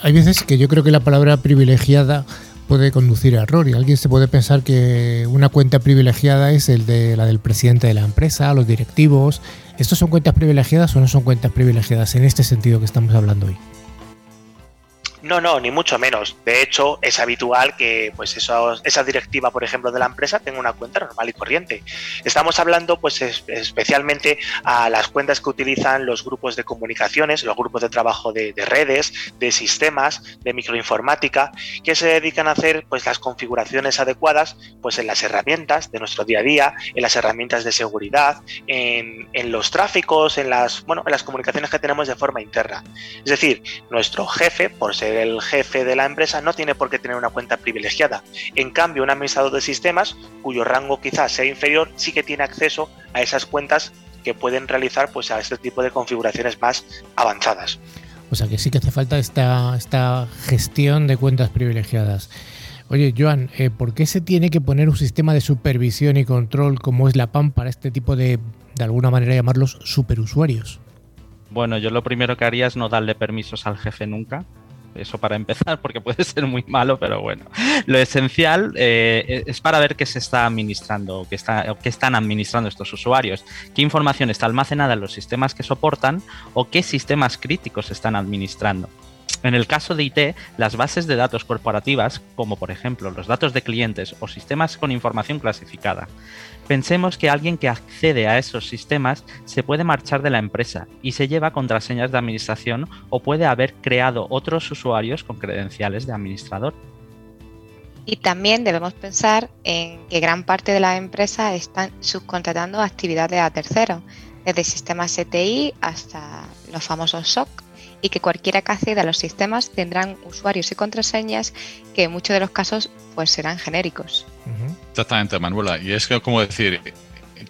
Hay veces que yo creo que la palabra privilegiada puede conducir a error y alguien se puede pensar que una cuenta privilegiada es el de la del presidente de la empresa, los directivos. ¿Estos son cuentas privilegiadas o no son cuentas privilegiadas en este sentido que estamos hablando hoy? No, no, ni mucho menos. De hecho, es habitual que pues esa directiva, por ejemplo, de la empresa tenga una cuenta normal y corriente. Estamos hablando pues especialmente a las cuentas que utilizan los grupos de comunicaciones, los grupos de trabajo de, redes, de sistemas, de microinformática, que se dedican a hacer pues las configuraciones adecuadas pues en las herramientas de nuestro día a día, en las herramientas de seguridad, en, en los tráficos, en las, bueno, en las comunicaciones que tenemos de forma interna. Es decir, nuestro jefe, por ser el jefe de la empresa no tiene por qué tener una cuenta privilegiada. En cambio, un administrador de sistemas, cuyo rango quizás sea inferior, sí que tiene acceso a esas cuentas que pueden realizar pues, a este tipo de configuraciones más avanzadas. O sea que sí que hace falta esta, esta gestión de cuentas privilegiadas. Oye, Joan, eh, ¿por qué se tiene que poner un sistema de supervisión y control como es la PAM para este tipo de, de alguna manera, llamarlos superusuarios? Bueno, yo lo primero que haría es no darle permisos al jefe nunca, eso para empezar, porque puede ser muy malo, pero bueno. Lo esencial eh, es para ver qué se está administrando, qué, está, qué están administrando estos usuarios, qué información está almacenada en los sistemas que soportan o qué sistemas críticos están administrando. En el caso de IT, las bases de datos corporativas, como por ejemplo los datos de clientes o sistemas con información clasificada, pensemos que alguien que accede a esos sistemas se puede marchar de la empresa y se lleva contraseñas de administración o puede haber creado otros usuarios con credenciales de administrador. Y también debemos pensar en que gran parte de las empresas están subcontratando actividades a terceros, desde sistemas ETI hasta los famosos SOC y que cualquiera que acceda a los sistemas tendrán usuarios y contraseñas que en muchos de los casos pues serán genéricos. Exactamente, Manuela. Y es que, como decir,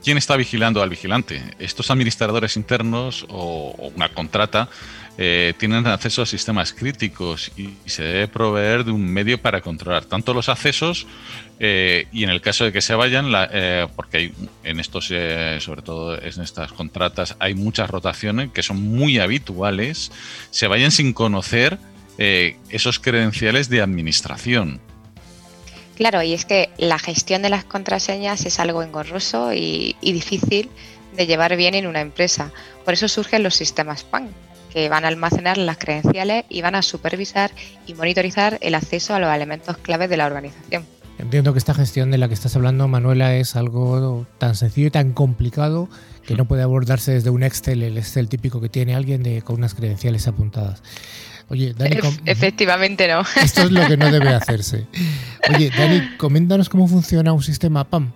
¿quién está vigilando al vigilante? ¿Estos administradores internos o una contrata eh, tienen acceso a sistemas críticos y, se debe proveer de un medio para controlar tanto los accesos eh, y en el caso de que se vayan, eh, porque hay en estos, sobre todo en estas contratas, hay muchas rotaciones que son muy habituales, se vayan sin conocer esos credenciales de administración. Claro, y es que la gestión de las contraseñas es algo engorroso y, y difícil de llevar bien en una empresa. Por eso surgen los sistemas PAN, que van a almacenar las credenciales y van a supervisar y monitorizar el acceso a los elementos claves de la organización. Entiendo que esta gestión de la que estás hablando, Manuela, es algo tan sencillo y tan complicado que no puede abordarse desde un Excel, el Excel típico que tiene alguien de, con unas credenciales apuntadas. Oye, Dani, efectivamente no. Esto es lo que no debe hacerse. Oye, Dani, coméntanos cómo funciona un sistema PAM.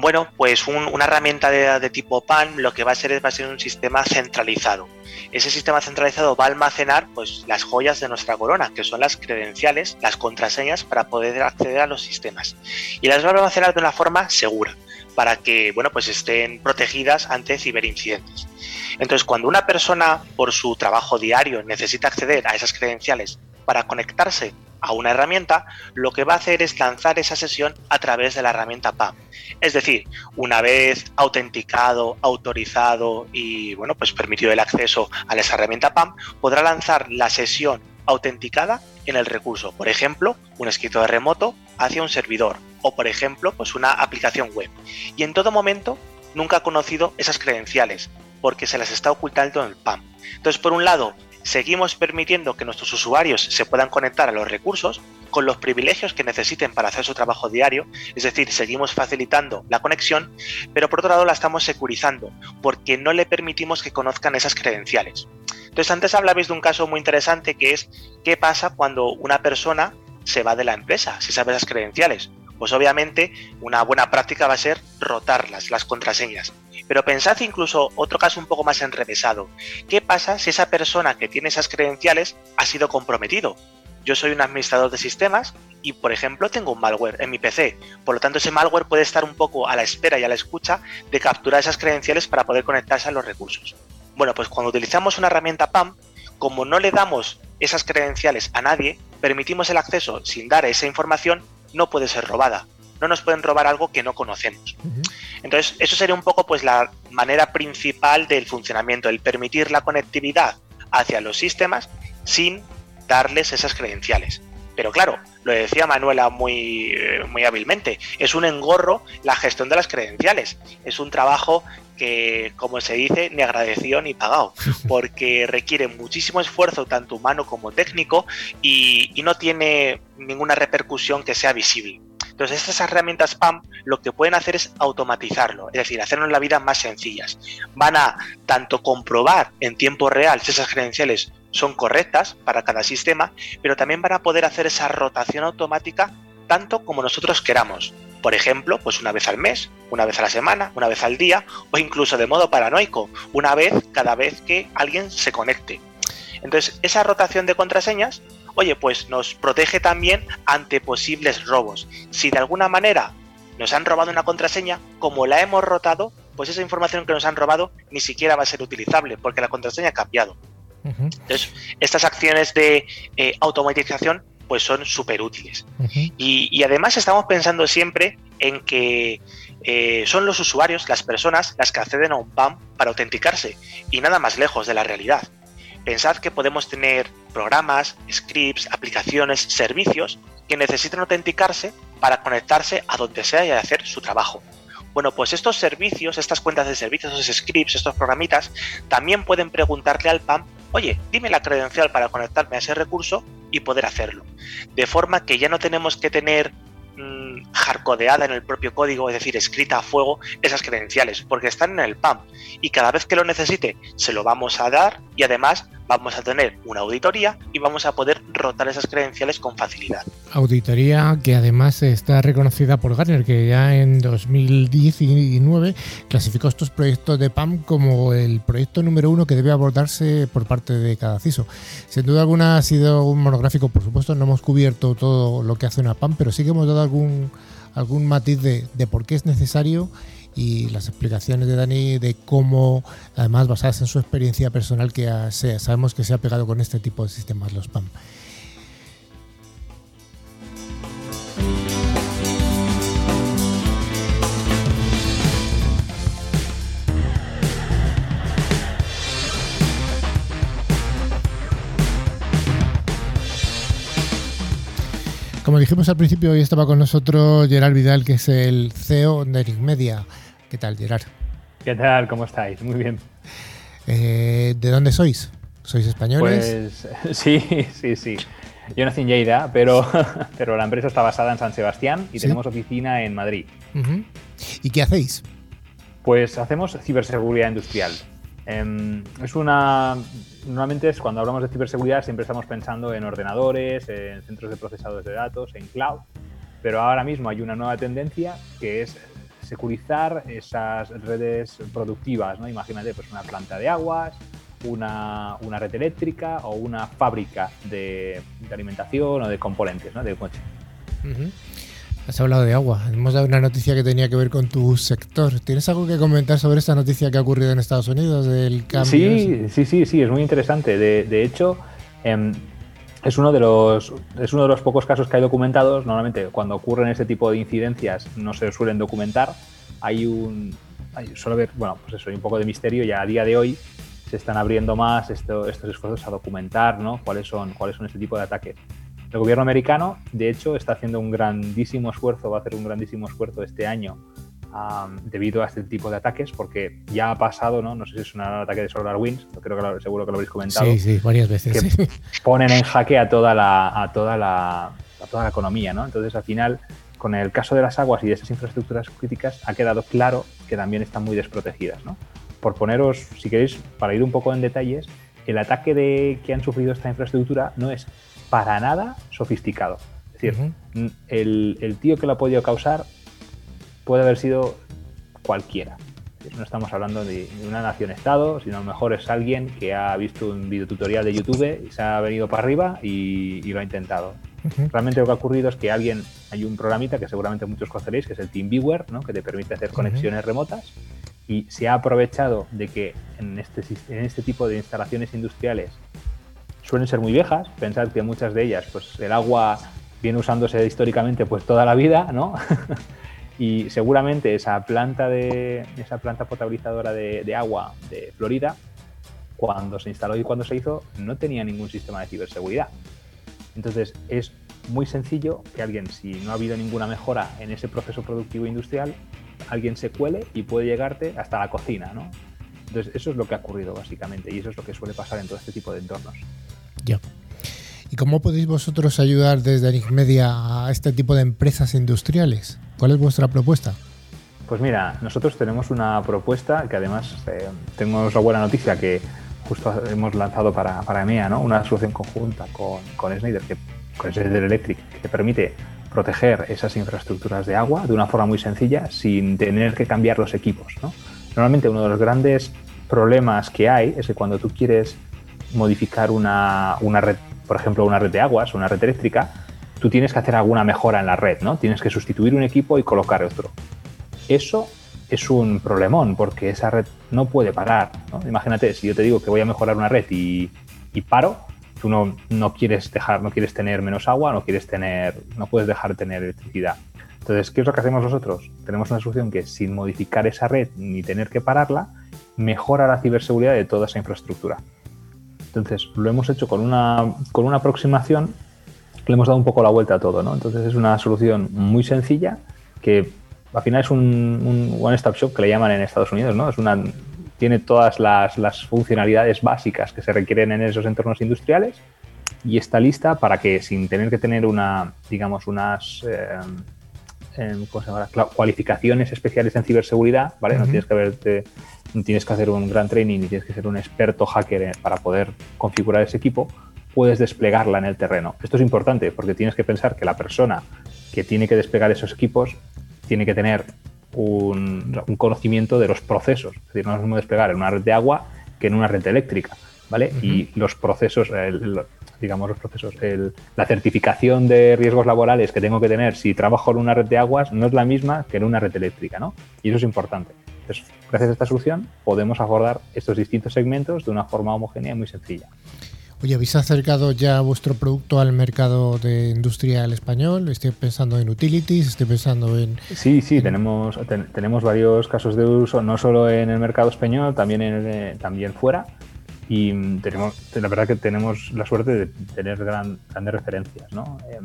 Bueno, pues una herramienta de, tipo PAN lo que va a ser es va a ser un sistema centralizado. Ese sistema centralizado va a almacenar pues, las joyas de nuestra corona, que son las credenciales, las contraseñas para poder acceder a los sistemas. Y las va a almacenar de una forma segura, para que bueno, pues estén protegidas ante ciberincidentes. Entonces, cuando una persona por su trabajo diario necesita acceder a esas credenciales para conectarse a una herramienta, lo que va a hacer es lanzar esa sesión a través de la herramienta PAM. Es decir, una vez autenticado, autorizado y bueno, pues permitido el acceso a esa herramienta PAM, podrá lanzar la sesión autenticada en el recurso. Por ejemplo, un escritorio remoto hacia un servidor o por ejemplo, pues una aplicación web. Y en todo momento nunca ha conocido esas credenciales porque se las está ocultando en el PAM. Entonces, por un lado, seguimos permitiendo que nuestros usuarios se puedan conectar a los recursos con los privilegios que necesiten para hacer su trabajo diario, es decir, seguimos facilitando la conexión, pero por otro lado la estamos securizando porque no le permitimos que conozcan esas credenciales. Entonces antes hablabais de un caso muy interesante que es qué pasa cuando una persona se va de la empresa, si sabe esas credenciales. Pues obviamente una buena práctica va a ser rotarlas, las contraseñas. Pero pensad incluso otro caso un poco más enrevesado. ¿Qué pasa si esa persona que tiene esas credenciales ha sido comprometido? Yo soy un administrador de sistemas y, por ejemplo, tengo un malware en mi PC. Por lo tanto, ese malware puede estar un poco a la espera y a la escucha de capturar esas credenciales para poder conectarse a los recursos. Bueno, pues cuando utilizamos una herramienta PAM, como no le damos esas credenciales a nadie, permitimos el acceso sin dar esa información, no puede ser robada no nos pueden robar algo que no conocemos. Entonces, eso sería un poco pues la manera principal del funcionamiento, el permitir la conectividad hacia los sistemas sin darles esas credenciales. Pero claro, lo decía Manuela muy, eh, muy hábilmente, es un engorro la gestión de las credenciales. Es un trabajo que, como se dice, ni agradecido ni pagado, porque requiere muchísimo esfuerzo, tanto humano como técnico, y, no tiene ninguna repercusión que sea visible. Entonces, estas herramientas PAM lo que pueden hacer es automatizarlo, es decir, hacernos la vida más sencillas. Van a tanto comprobar en tiempo real si esas credenciales son correctas para cada sistema, pero también van a poder hacer esa rotación automática tanto como nosotros queramos. Por ejemplo, pues una vez al mes, una vez a la semana, una vez al día o incluso de modo paranoico, una vez cada vez que alguien se conecte. Entonces, esa rotación de contraseñas, oye, pues nos protege también ante posibles robos. Si de alguna manera nos han robado una contraseña, como la hemos rotado, pues esa información que nos han robado ni siquiera va a ser utilizable porque la contraseña ha cambiado. Entonces, estas acciones de eh, automatización pues son súper útiles. y, además estamos pensando siempre en que eh, son los usuarios, las personas, las que acceden a un PAM para autenticarse y nada más lejos de la realidad. Pensad que podemos tener programas, scripts, aplicaciones, servicios que necesitan autenticarse para conectarse a donde sea y hacer su trabajo. Bueno, pues estos servicios, estas cuentas de servicios, estos scripts, estos programitas, también pueden preguntarle al PAM oye, dime la credencial para conectarme a ese recurso y poder hacerlo. De forma que ya no tenemos que tener mmm, hardcodeada en el propio código, es decir, escrita a fuego esas credenciales, porque están en el PAM y cada vez que lo necesite se lo vamos a dar y además vamos a tener una auditoría y vamos a poder rotar esas credenciales con facilidad. Auditoría que además está reconocida por Gartner, que ya en 2019 clasificó estos proyectos de PAM como el proyecto número uno que debe abordarse por parte de cada CISO. Sin duda alguna ha sido un monográfico, por supuesto, no hemos cubierto todo lo que hace una PAM, pero sí que hemos dado algún, algún matiz de, de por qué es necesario y las explicaciones de Dani de cómo, además basadas en su experiencia personal, que sabemos que se ha pegado con este tipo de sistemas, los PAM. Como dijimos al principio, hoy estaba con nosotros Gerard Vidal, que es el CEO de Media. ¿Qué tal, Gerard? ¿Qué tal? ¿Cómo estáis? Muy bien. Eh, ¿De dónde sois? ¿Sois españoles? Pues sí, sí, sí. Yo nací en Lleida, pero, pero la empresa está basada en San Sebastián y tenemos oficina en Madrid. ¿Y qué hacéis? Pues hacemos ciberseguridad industrial. Em, es una. Normalmente es cuando hablamos de ciberseguridad siempre estamos pensando en ordenadores, en centros de procesadores de datos, en cloud, pero ahora mismo hay una nueva tendencia que es securizar esas redes productivas, ¿no? Imagínate pues una planta de aguas, una, red eléctrica o una fábrica de, alimentación o de componentes, ¿no? De coche. Has hablado de agua. Hemos dado una noticia que tenía que ver con tu sector. ¿Tienes algo que comentar sobre esta noticia que ha ocurrido en Estados Unidos del cambio? Sí, sí, sí, sí, es muy interesante. De, hecho, em, es uno de los es uno de los pocos casos que hay documentados. Normalmente, cuando ocurren este tipo de incidencias, no se suelen documentar. Hay un suele haber, bueno, pues eso, hay un poco de misterio. Ya a día de hoy se están abriendo más estos esfuerzos a documentar, ¿no? Cuáles son cuáles son este tipo de ataques. El gobierno americano, de hecho, está haciendo un grandísimo esfuerzo, va a hacer un grandísimo esfuerzo este año debido a este tipo de ataques, porque ya ha pasado, ¿no? No sé si es un ataque de SolarWinds, creo que seguro que lo habéis comentado. Sí, sí, varias veces. Que ponen en jaque a toda la, a toda la, a toda la economía, ¿no? Entonces, al final, con el caso de las aguas y de esas infraestructuras críticas, ha quedado claro que también están muy desprotegidas, ¿no? Por poneros, si queréis, para ir un poco en detalles, el ataque de, que han sufrido esta infraestructura no es para nada sofisticado. Es decir, el, el, tío que lo ha podido causar puede haber sido cualquiera. No estamos hablando de, una nación-estado, sino a lo mejor es alguien que ha visto un videotutorial de YouTube y se ha venido para arriba y, lo ha intentado. Realmente lo que ha ocurrido es que alguien, hay un programita que seguramente muchos conoceréis, que es el TeamViewer, ¿no? que te permite hacer conexiones remotas y se ha aprovechado de que en este, en este tipo de instalaciones industriales suelen ser muy viejas, pensad que muchas de ellas, pues el agua viene usándose históricamente pues toda la vida, ¿no? y seguramente esa planta de esa planta potabilizadora de, agua de Florida, cuando se instaló y cuando se hizo, no tenía ningún sistema de ciberseguridad. Entonces es muy sencillo que alguien, si no ha habido ninguna mejora en ese proceso productivo industrial, alguien se cuele y puede llegarte hasta la cocina, ¿no? Entonces, eso es lo que ha ocurrido básicamente y eso es lo que suele pasar en todo este tipo de entornos. Ya. ¿Y cómo podéis vosotros ayudar desde Enigmedia a este tipo de empresas industriales? ¿Cuál es vuestra propuesta? Pues mira, nosotros tenemos una propuesta que además eh, tenemos la buena noticia que justo hemos lanzado para, para EMEA, ¿no? una solución conjunta con, con Schneider, que, con Schneider Electric, que permite proteger esas infraestructuras de agua de una forma muy sencilla sin tener que cambiar los equipos. ¿no? Normalmente uno de los grandes problemas que hay es que cuando tú quieres modificar una, una red, por ejemplo, una red de aguas, una red eléctrica, tú tienes que hacer alguna mejora en la red, ¿no? Tienes que sustituir un equipo y colocar otro. Eso es un problemón porque esa red no puede parar. Imagínate, si yo te digo que voy a mejorar una red y, y paro, tú no, no, quieres dejar, no quieres tener menos agua, no quieres tener, no puedes dejar de tener electricidad. Entonces, ¿qué es lo que hacemos nosotros? Tenemos una solución que sin modificar esa red ni tener que pararla, mejora la ciberseguridad de toda esa infraestructura. Entonces, lo hemos hecho con una, con una aproximación le hemos dado un poco la vuelta a todo, ¿no? Entonces es una solución muy sencilla que al final es un, un one-stop shop que le llaman en Estados Unidos, ¿no? Es una, tiene todas las, las, funcionalidades básicas que se requieren en esos entornos industriales y está lista para que sin tener que tener una, digamos, unas eh, eh, ¿cómo se llama? cualificaciones especiales en ciberseguridad, ¿vale? Uh -huh. No tienes que haberte, tienes que hacer un gran training ni tienes que ser un experto hacker para poder configurar ese equipo, puedes desplegarla en el terreno. Esto es importante porque tienes que pensar que la persona que tiene que desplegar esos equipos tiene que tener un, un, conocimiento de los procesos. Es decir, no es lo mismo desplegar en una red de agua que en una red eléctrica, ¿vale? Uh -huh. Y los procesos, el, digamos los procesos, el, la certificación de riesgos laborales que tengo que tener si trabajo en una red de aguas no es la misma que en una red eléctrica, ¿no? Y eso es importante. Entonces, gracias a esta solución podemos abordar estos distintos segmentos de una forma homogénea y muy sencilla. Oye, ¿habéis acercado ya vuestro producto al mercado de industrial español? Estoy pensando en utilities, estoy pensando en... Sí, sí, en... tenemos, ten, tenemos varios casos de uso, no solo en el mercado español, también, en el, también fuera. Y tenemos, la verdad que tenemos la suerte de tener gran, grandes referencias, ¿no? Eh,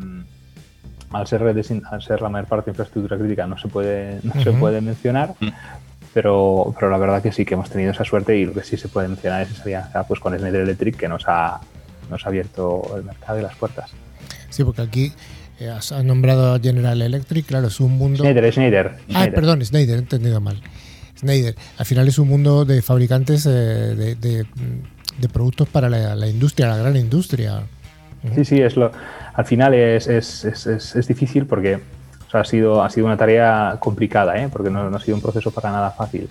al, ser redes, al ser la mayor parte de infraestructura crítica no se puede, no uh -huh. se puede mencionar, uh -huh pero, pero la verdad que sí que hemos tenido esa suerte y lo que sí se puede mencionar es esa alianza pues, con Schneider Electric que nos ha, nos ha abierto el mercado y las puertas. Sí, porque aquí eh, has nombrado a General Electric, claro, es un mundo... Schneider, Schneider. Ah, perdón, Schneider, he entendido mal. Schneider, al final es un mundo de fabricantes eh, de, de, de, productos para la, la, industria, la gran industria. Sí, sí, es lo, al final es, es, es, es difícil porque sea, ha, sido, ha sido una tarea complicada, ¿eh? porque no, no, ha sido un proceso para nada fácil.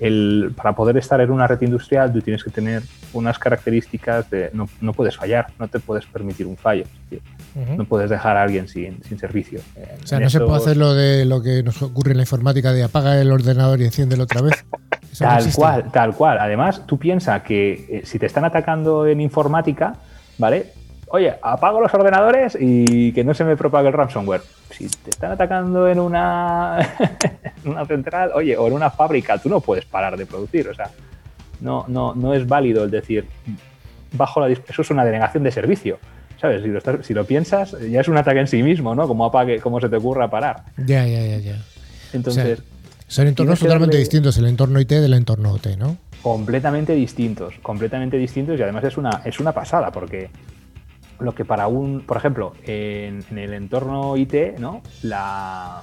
El, para poder estar en una red industrial tú tienes que tener unas características de no, no puedes fallar, no te puedes permitir un fallo, uh -huh. no puedes dejar a alguien sin, sin servicio. O sea, no esto... se puede hacer lo de lo que nos ocurre en la informática de apaga el ordenador y enciéndelo otra vez. tal no cual, tal cual. Además, tú piensas que eh, si te están atacando en informática, ¿vale? Oye, apago los ordenadores y que no se me propague el ransomware. Si te están atacando en una, en una central, oye, o en una fábrica, tú no puedes parar de producir. O sea, no, no, no es válido el decir, bajo la eso es una denegación de servicio. ¿Sabes? Si lo, estás, si lo piensas, ya es un ataque en sí mismo, ¿no? Como apague, cómo se te ocurra parar. Ya, ya, ya, ya. Entonces. O sea, son entornos totalmente darle... distintos, el entorno IT del entorno OT, ¿no? Completamente distintos, completamente distintos y además es una, es una pasada porque lo que para un, por ejemplo, en, el entorno IT, ¿no? La,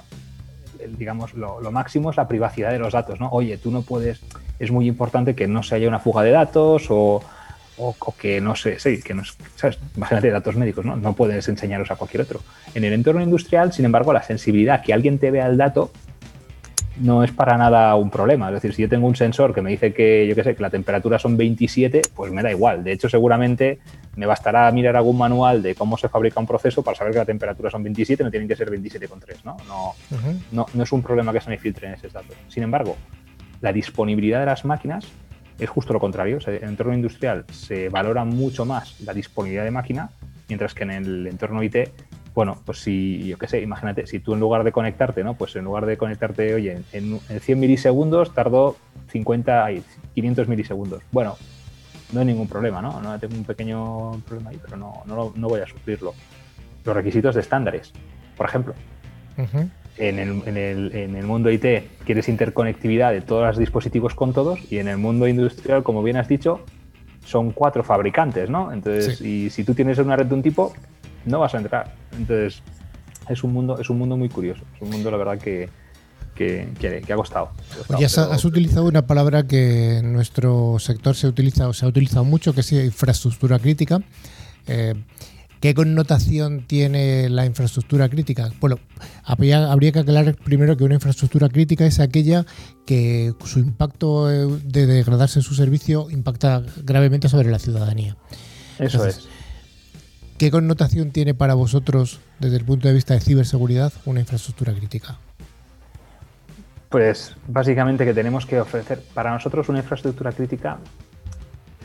digamos, lo, máximo es la privacidad de los datos, ¿no? Oye, tú no puedes, es muy importante que no se haya una fuga de datos o, o, o que no sé, sí, que no, ¿sabes? Imagínate datos médicos, ¿no? No puedes enseñarlos a cualquier otro. En el entorno industrial, sin embargo, la sensibilidad que alguien te vea el dato no es para nada un problema. Es decir, si yo tengo un sensor que me dice que, yo qué sé, que la temperatura son 27, pues me da igual. De hecho, seguramente me bastará mirar algún manual de cómo se fabrica un proceso para saber que la temperatura son 27, no tienen que ser 27,3, ¿no? No, uh -huh. no, no es un problema que se me filtren esos datos. Sin embargo, la disponibilidad de las máquinas es justo lo contrario. O sea, en el entorno industrial se valora mucho más la disponibilidad de máquina, mientras que en el entorno IT bueno, pues si, yo qué sé, imagínate, si tú en lugar de conectarte, ¿no? Pues en lugar de conectarte, oye, en, en 100 milisegundos tardó 50, 500 milisegundos. Bueno, no hay ningún problema, ¿no? No tengo un pequeño problema ahí, pero no, no, no voy a sufrirlo. los requisitos de estándares. Por ejemplo, en el, en el- en el mundo IT quieres interconectividad de todos los dispositivos con todos y en el mundo industrial, como bien has dicho, son cuatro fabricantes, ¿no? Entonces, y si tú tienes una red de un tipo, no vas a entrar. Entonces, es un mundo, es un mundo muy curioso. Es un mundo, la verdad, que, que, que- que ha costado. ha costado, Oye, has, pero- has utilizado una palabra que en nuestro sector se utiliza o se ha utilizado mucho, que es infraestructura crítica. Eh, ¿Qué connotación tiene la infraestructura crítica? Bueno, habría, habría que aclarar primero que una infraestructura crítica es aquella que su impacto eh, de degradarse su servicio impacta gravemente sobre la ciudadanía. Eso Entonces, es. ¿Qué connotación tiene para vosotros, desde el punto de vista de ciberseguridad, una infraestructura crítica? Pues básicamente que tenemos que ofrecer para nosotros una infraestructura crítica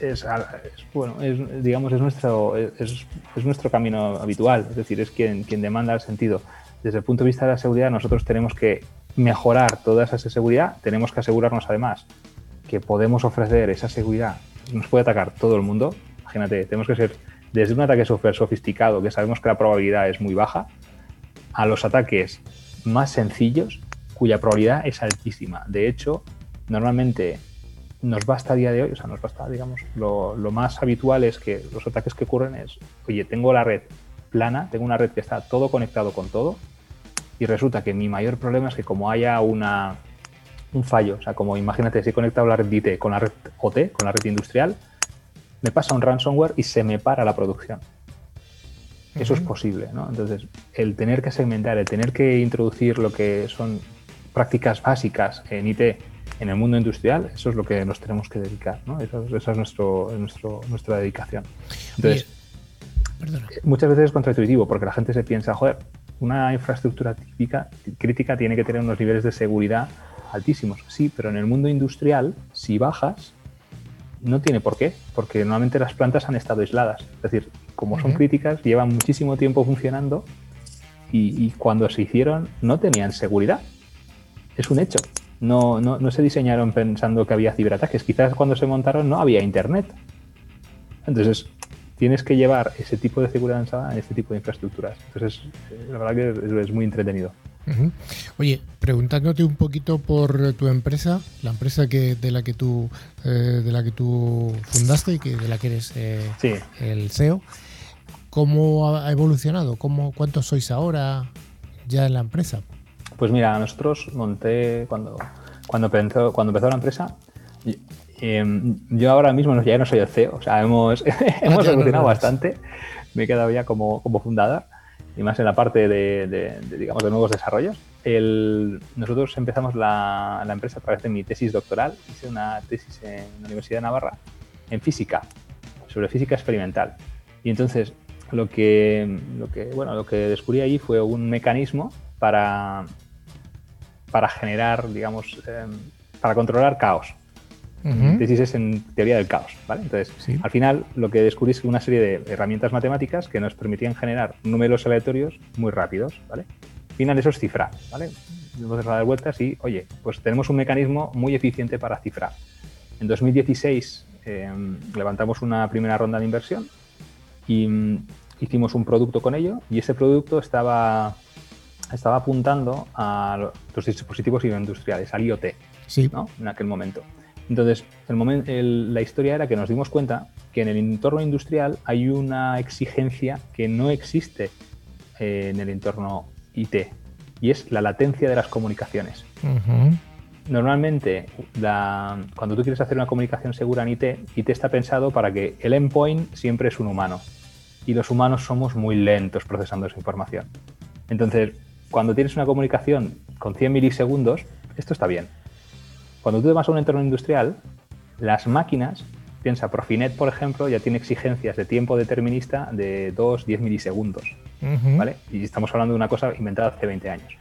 es, bueno, es, digamos es nuestro es, es nuestro camino habitual, es decir, es quien, quien demanda el sentido. Desde el punto de vista de la seguridad, nosotros tenemos que mejorar toda esa seguridad, tenemos que asegurarnos además que podemos ofrecer esa seguridad. Nos puede atacar todo el mundo. Imagínate, tenemos que ser desde un ataque súper sofisticado, que sabemos que la probabilidad es muy baja, a los ataques más sencillos, cuya probabilidad es altísima. De hecho, normalmente nos basta a día de hoy, o sea, nos basta, digamos, lo, lo más habitual es que los ataques que ocurren es, oye, tengo la red plana, tengo una red que está todo conectado con todo, y resulta que mi mayor problema es que como haya una, un fallo, o sea, como imagínate, si he conectado la red IT con la red OT, con la red industrial, me pasa un ransomware y se me para la producción. Eso es posible, ¿no? Entonces, el tener que segmentar, el tener que introducir lo que son prácticas básicas en IT en el mundo industrial, eso es lo que nos tenemos que dedicar, ¿no? Esa es nuestro, nuestro, nuestra dedicación. Entonces, Perdona. muchas veces es contraintuitivo porque la gente se piensa, joder, una infraestructura típica, crítica tiene que tener unos niveles de seguridad altísimos. Sí, pero en el mundo industrial, si bajas, no tiene por qué, porque normalmente las plantas han estado aisladas. Es decir, como son críticas, llevan muchísimo tiempo funcionando y, y cuando se hicieron no tenían seguridad. Es un hecho. No, no, no se diseñaron pensando que había ciberataques. Quizás cuando se montaron no había internet. Entonces, tienes que llevar ese tipo de seguridad avanzada en este tipo de infraestructuras. Entonces, eh, la verdad que es, es muy entretenido. Oye, preguntándote un poquito por tu empresa, la empresa que de la que tú eh, de la que tú fundaste y que de la que eres eh, Sí, el CEO, ¿cómo ha evolucionado? ¿Cómo, ¿Cuántos sois ahora ya en la empresa? Pues mira, nosotros monté cuando, cuando, empezó, cuando empezó la empresa. y- em, yo ahora mismo no- ya no soy el CEO, o sea, hemos, hemos no evolucionado eres. bastante. Me he quedado ya como, como fundador y más en la parte de, de- de, digamos, de nuevos desarrollos. El- nosotros empezamos la, la empresa a través de mi tesis doctoral. Hice una tesis en la Universidad de Navarra en física, sobre física experimental. Y entonces lo que, lo que, bueno, lo que descubrí ahí fue un mecanismo para, para generar, digamos, em, para controlar caos. Tesis es en teoría del caos, ¿vale? Entonces, Sí. al final lo que descubrí es una serie de herramientas matemáticas que nos permitían generar números aleatorios muy rápidos, ¿vale? Al final eso es cifrar, ¿vale? Hemos dar vueltas y, oye, pues tenemos un mecanismo muy eficiente para cifrar. En 2016 em, levantamos una primera ronda de inversión y mm, hicimos un producto con ello y ese producto estaba, estaba apuntando a los dispositivos industriales, al IoT. Sí. ¿no? en aquel momento. Entonces, el momen- el- la historia era que nos dimos cuenta que en el entorno industrial hay una exigencia que no existe eh, en el entorno IT y es la latencia de las comunicaciones. Normalmente, la- cuando tú quieres hacer una comunicación segura en IT, IT está pensado para que el endpoint siempre es un humano y los humanos somos muy lentos procesando esa información. Entonces, cuando tienes una comunicación con 100 milisegundos, esto está bien. Cuando tú te vas a un entorno industrial, las máquinas, piensa, Profinet, por ejemplo, ya tiene exigencias de tiempo determinista de 2-10 milisegundos. Ujú. ¿vale? Y estamos hablando de una cosa inventada hace 20 años.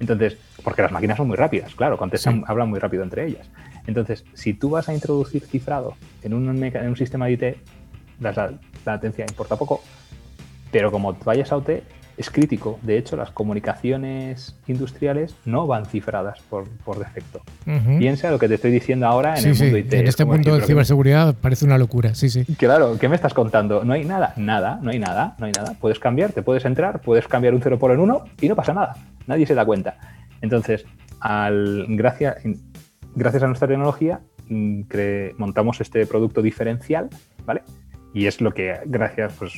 Entonces, porque las máquinas son muy rápidas, claro, contestan, Sí. hablan muy rápido entre ellas. Entonces, si tú vas a introducir cifrado en un, meca- en un sistema de IT, la, la- la latencia importa poco, pero como vayas a OT, es crítico. De hecho, las comunicaciones industriales no van cifradas por, defecto. Piensa lo que te estoy diciendo ahora en el mundo IT. En este mundo de ciberseguridad parece una locura, sí, sí. Claro, ¿qué me estás contando? No hay nada, nada, no hay nada, no hay nada. Puedes cambiar, te puedes entrar, puedes cambiar un 0 por el 1 y no pasa nada. Nadie se da cuenta. Entonces, al, gracias, gracias a nuestra tecnología, mm, montamos este producto diferencial, ¿vale? Y es lo que, gracias pues,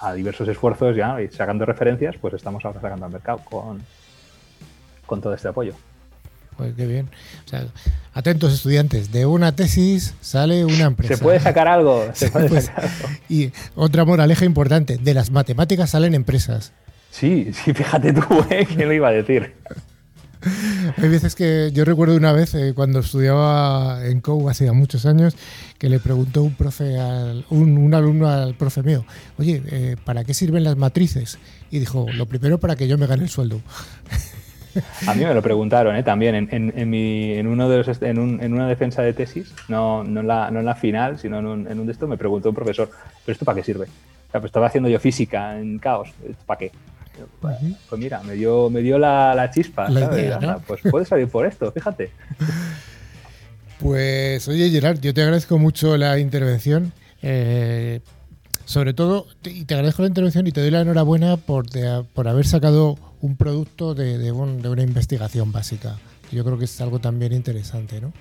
a diversos esfuerzos ya y sacando referencias, pues estamos ahora sacando al mercado con, con todo este apoyo. Pues qué bien. atentos estudiantes, de una tesis sale una empresa. Se puede sacar algo, se puede pues, sacar algo. Y otra moraleja importante, de las matemáticas salen empresas. Sí, sí, fíjate tú, ¿eh? ¿Quién lo iba a decir? Hay veces que yo recuerdo una vez eh, cuando estudiaba en COU hace muchos años que le preguntó un profe al, un, alumno al profe mío, oye, eh, ¿para qué sirven las matrices? Y dijo, lo primero para que yo me gane el sueldo. A mí me lo preguntaron ¿eh? también en, en, mi, en, uno de los, en, un, en, una defensa de tesis, no, no, en la, no en la final, sino en un, en un de estos, me preguntó un profesor, ¿pero esto para qué sirve? O sea, pues estaba haciendo yo física en caos, ¿para qué? Pues, pues, mira, me dio, me dio la, chispa. Pues puede salir por esto, fíjate. Pues oye Gerard, yo te agradezco mucho la intervención. Eh, sobre todo, y te agradezco la intervención y te doy la enhorabuena por, por haber sacado un producto de, de, una investigación básica. Yo creo que es algo también interesante, ¿no?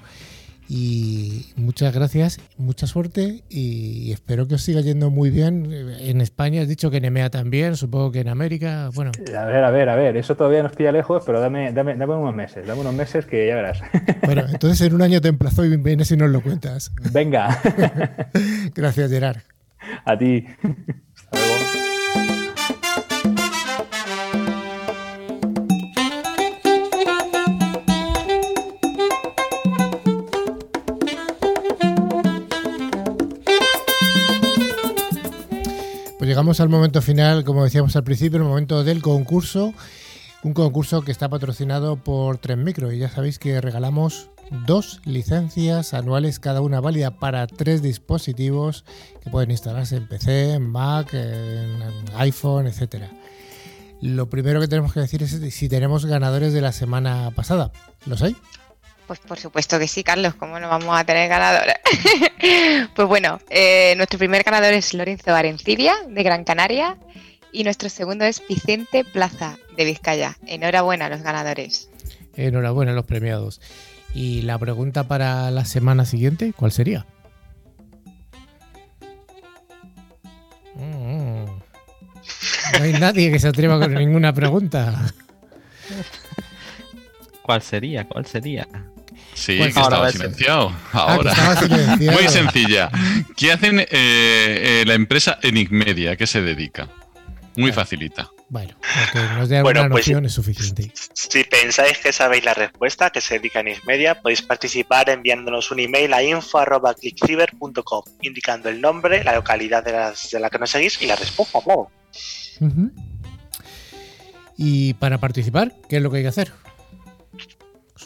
Y muchas gracias, mucha suerte y espero que os siga yendo muy bien. En España has dicho que en EMEA también, supongo que en América, bueno. A ver, a ver, a ver, eso todavía nos pilla lejos, pero dame, dame, dame unos meses, dame unos meses que ya verás. Bueno, entonces en un año te emplazo y vienes y nos lo cuentas. Venga. Gracias, Gerard. A ti. Llegamos al momento final, como decíamos al principio, el momento del concurso. Un concurso que está patrocinado por Tren Micro y ya sabéis que regalamos dos licencias anuales, cada una válida para tres dispositivos que pueden instalarse en PC, en Mac, en iPhone, etcétera. Lo primero que tenemos que decir es si tenemos ganadores de la semana pasada. ¿Los hay? Pues por supuesto que sí, Carlos, ¿cómo no vamos a tener ganadores? pues bueno, eh, nuestro primer ganador es Lorenzo Arencibia, de Gran Canaria, y nuestro segundo es Vicente Plaza, de Vizcaya. Enhorabuena a los ganadores. Enhorabuena a los premiados. Y la pregunta para la semana siguiente, ¿cuál sería? Mm. No hay nadie que se atreva con ninguna pregunta. ¿Cuál sería? ¿Cuál sería? Sí, que estaba silenciado. Ah, Ahora. Muy sencilla. ¿Qué hacen eh, eh, la empresa Enigmedia? ¿Qué se dedica? Muy facilita. Bueno, nos dé una pues, es suficiente. Si pensáis que sabéis la respuesta, que se dedica a Enigmedia, podéis participar enviándonos un email a info.clickciber.com, indicando el nombre, la localidad de, la que nos seguís y la respuesta, claro. Y para participar, ¿qué es lo que hay que hacer?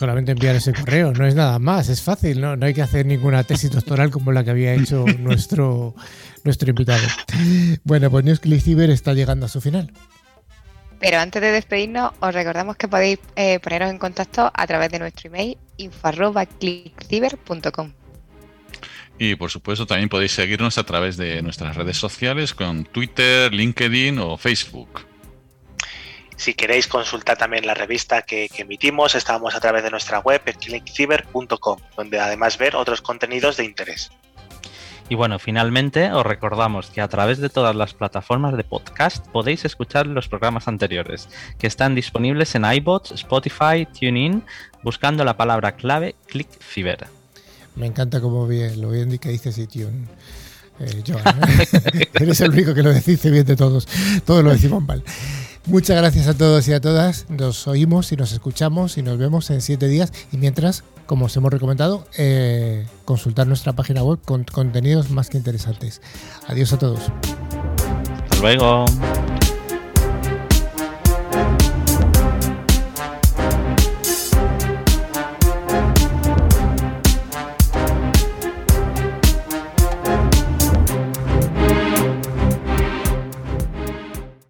Solamente enviar ese correo, no es nada más, es fácil, no, no hay que hacer ninguna tesis doctoral como la que había hecho nuestro, nuestro invitado. Bueno, pues Newsclick está llegando a su final. Pero antes de despedirnos, os recordamos que podéis eh, poneros en contacto a través de nuestro email info.clickciber.com. Y por supuesto también podéis seguirnos a través de nuestras redes sociales con Twitter, LinkedIn o Facebook. Si queréis consultar también la revista que, emitimos, estamos a través de nuestra web, clickciber.com, donde además ver otros contenidos de interés. Y bueno, finalmente os recordamos que a través de todas las plataformas de podcast podéis escuchar los programas anteriores, que están disponibles en iBots, Spotify, TuneIn, buscando la palabra clave ClickCiber. Me encanta cómo bien, lo bien que dices y Tune. Eh, Joan, eres el único que lo decís bien de todos. Todos lo decimos mal. Muchas gracias a todos y a todas. Nos oímos y nos escuchamos y nos vemos en siete días. Y mientras, como os hemos recomendado, eh, consultar nuestra página web con contenidos más que interesantes. Adiós a todos. Hasta luego.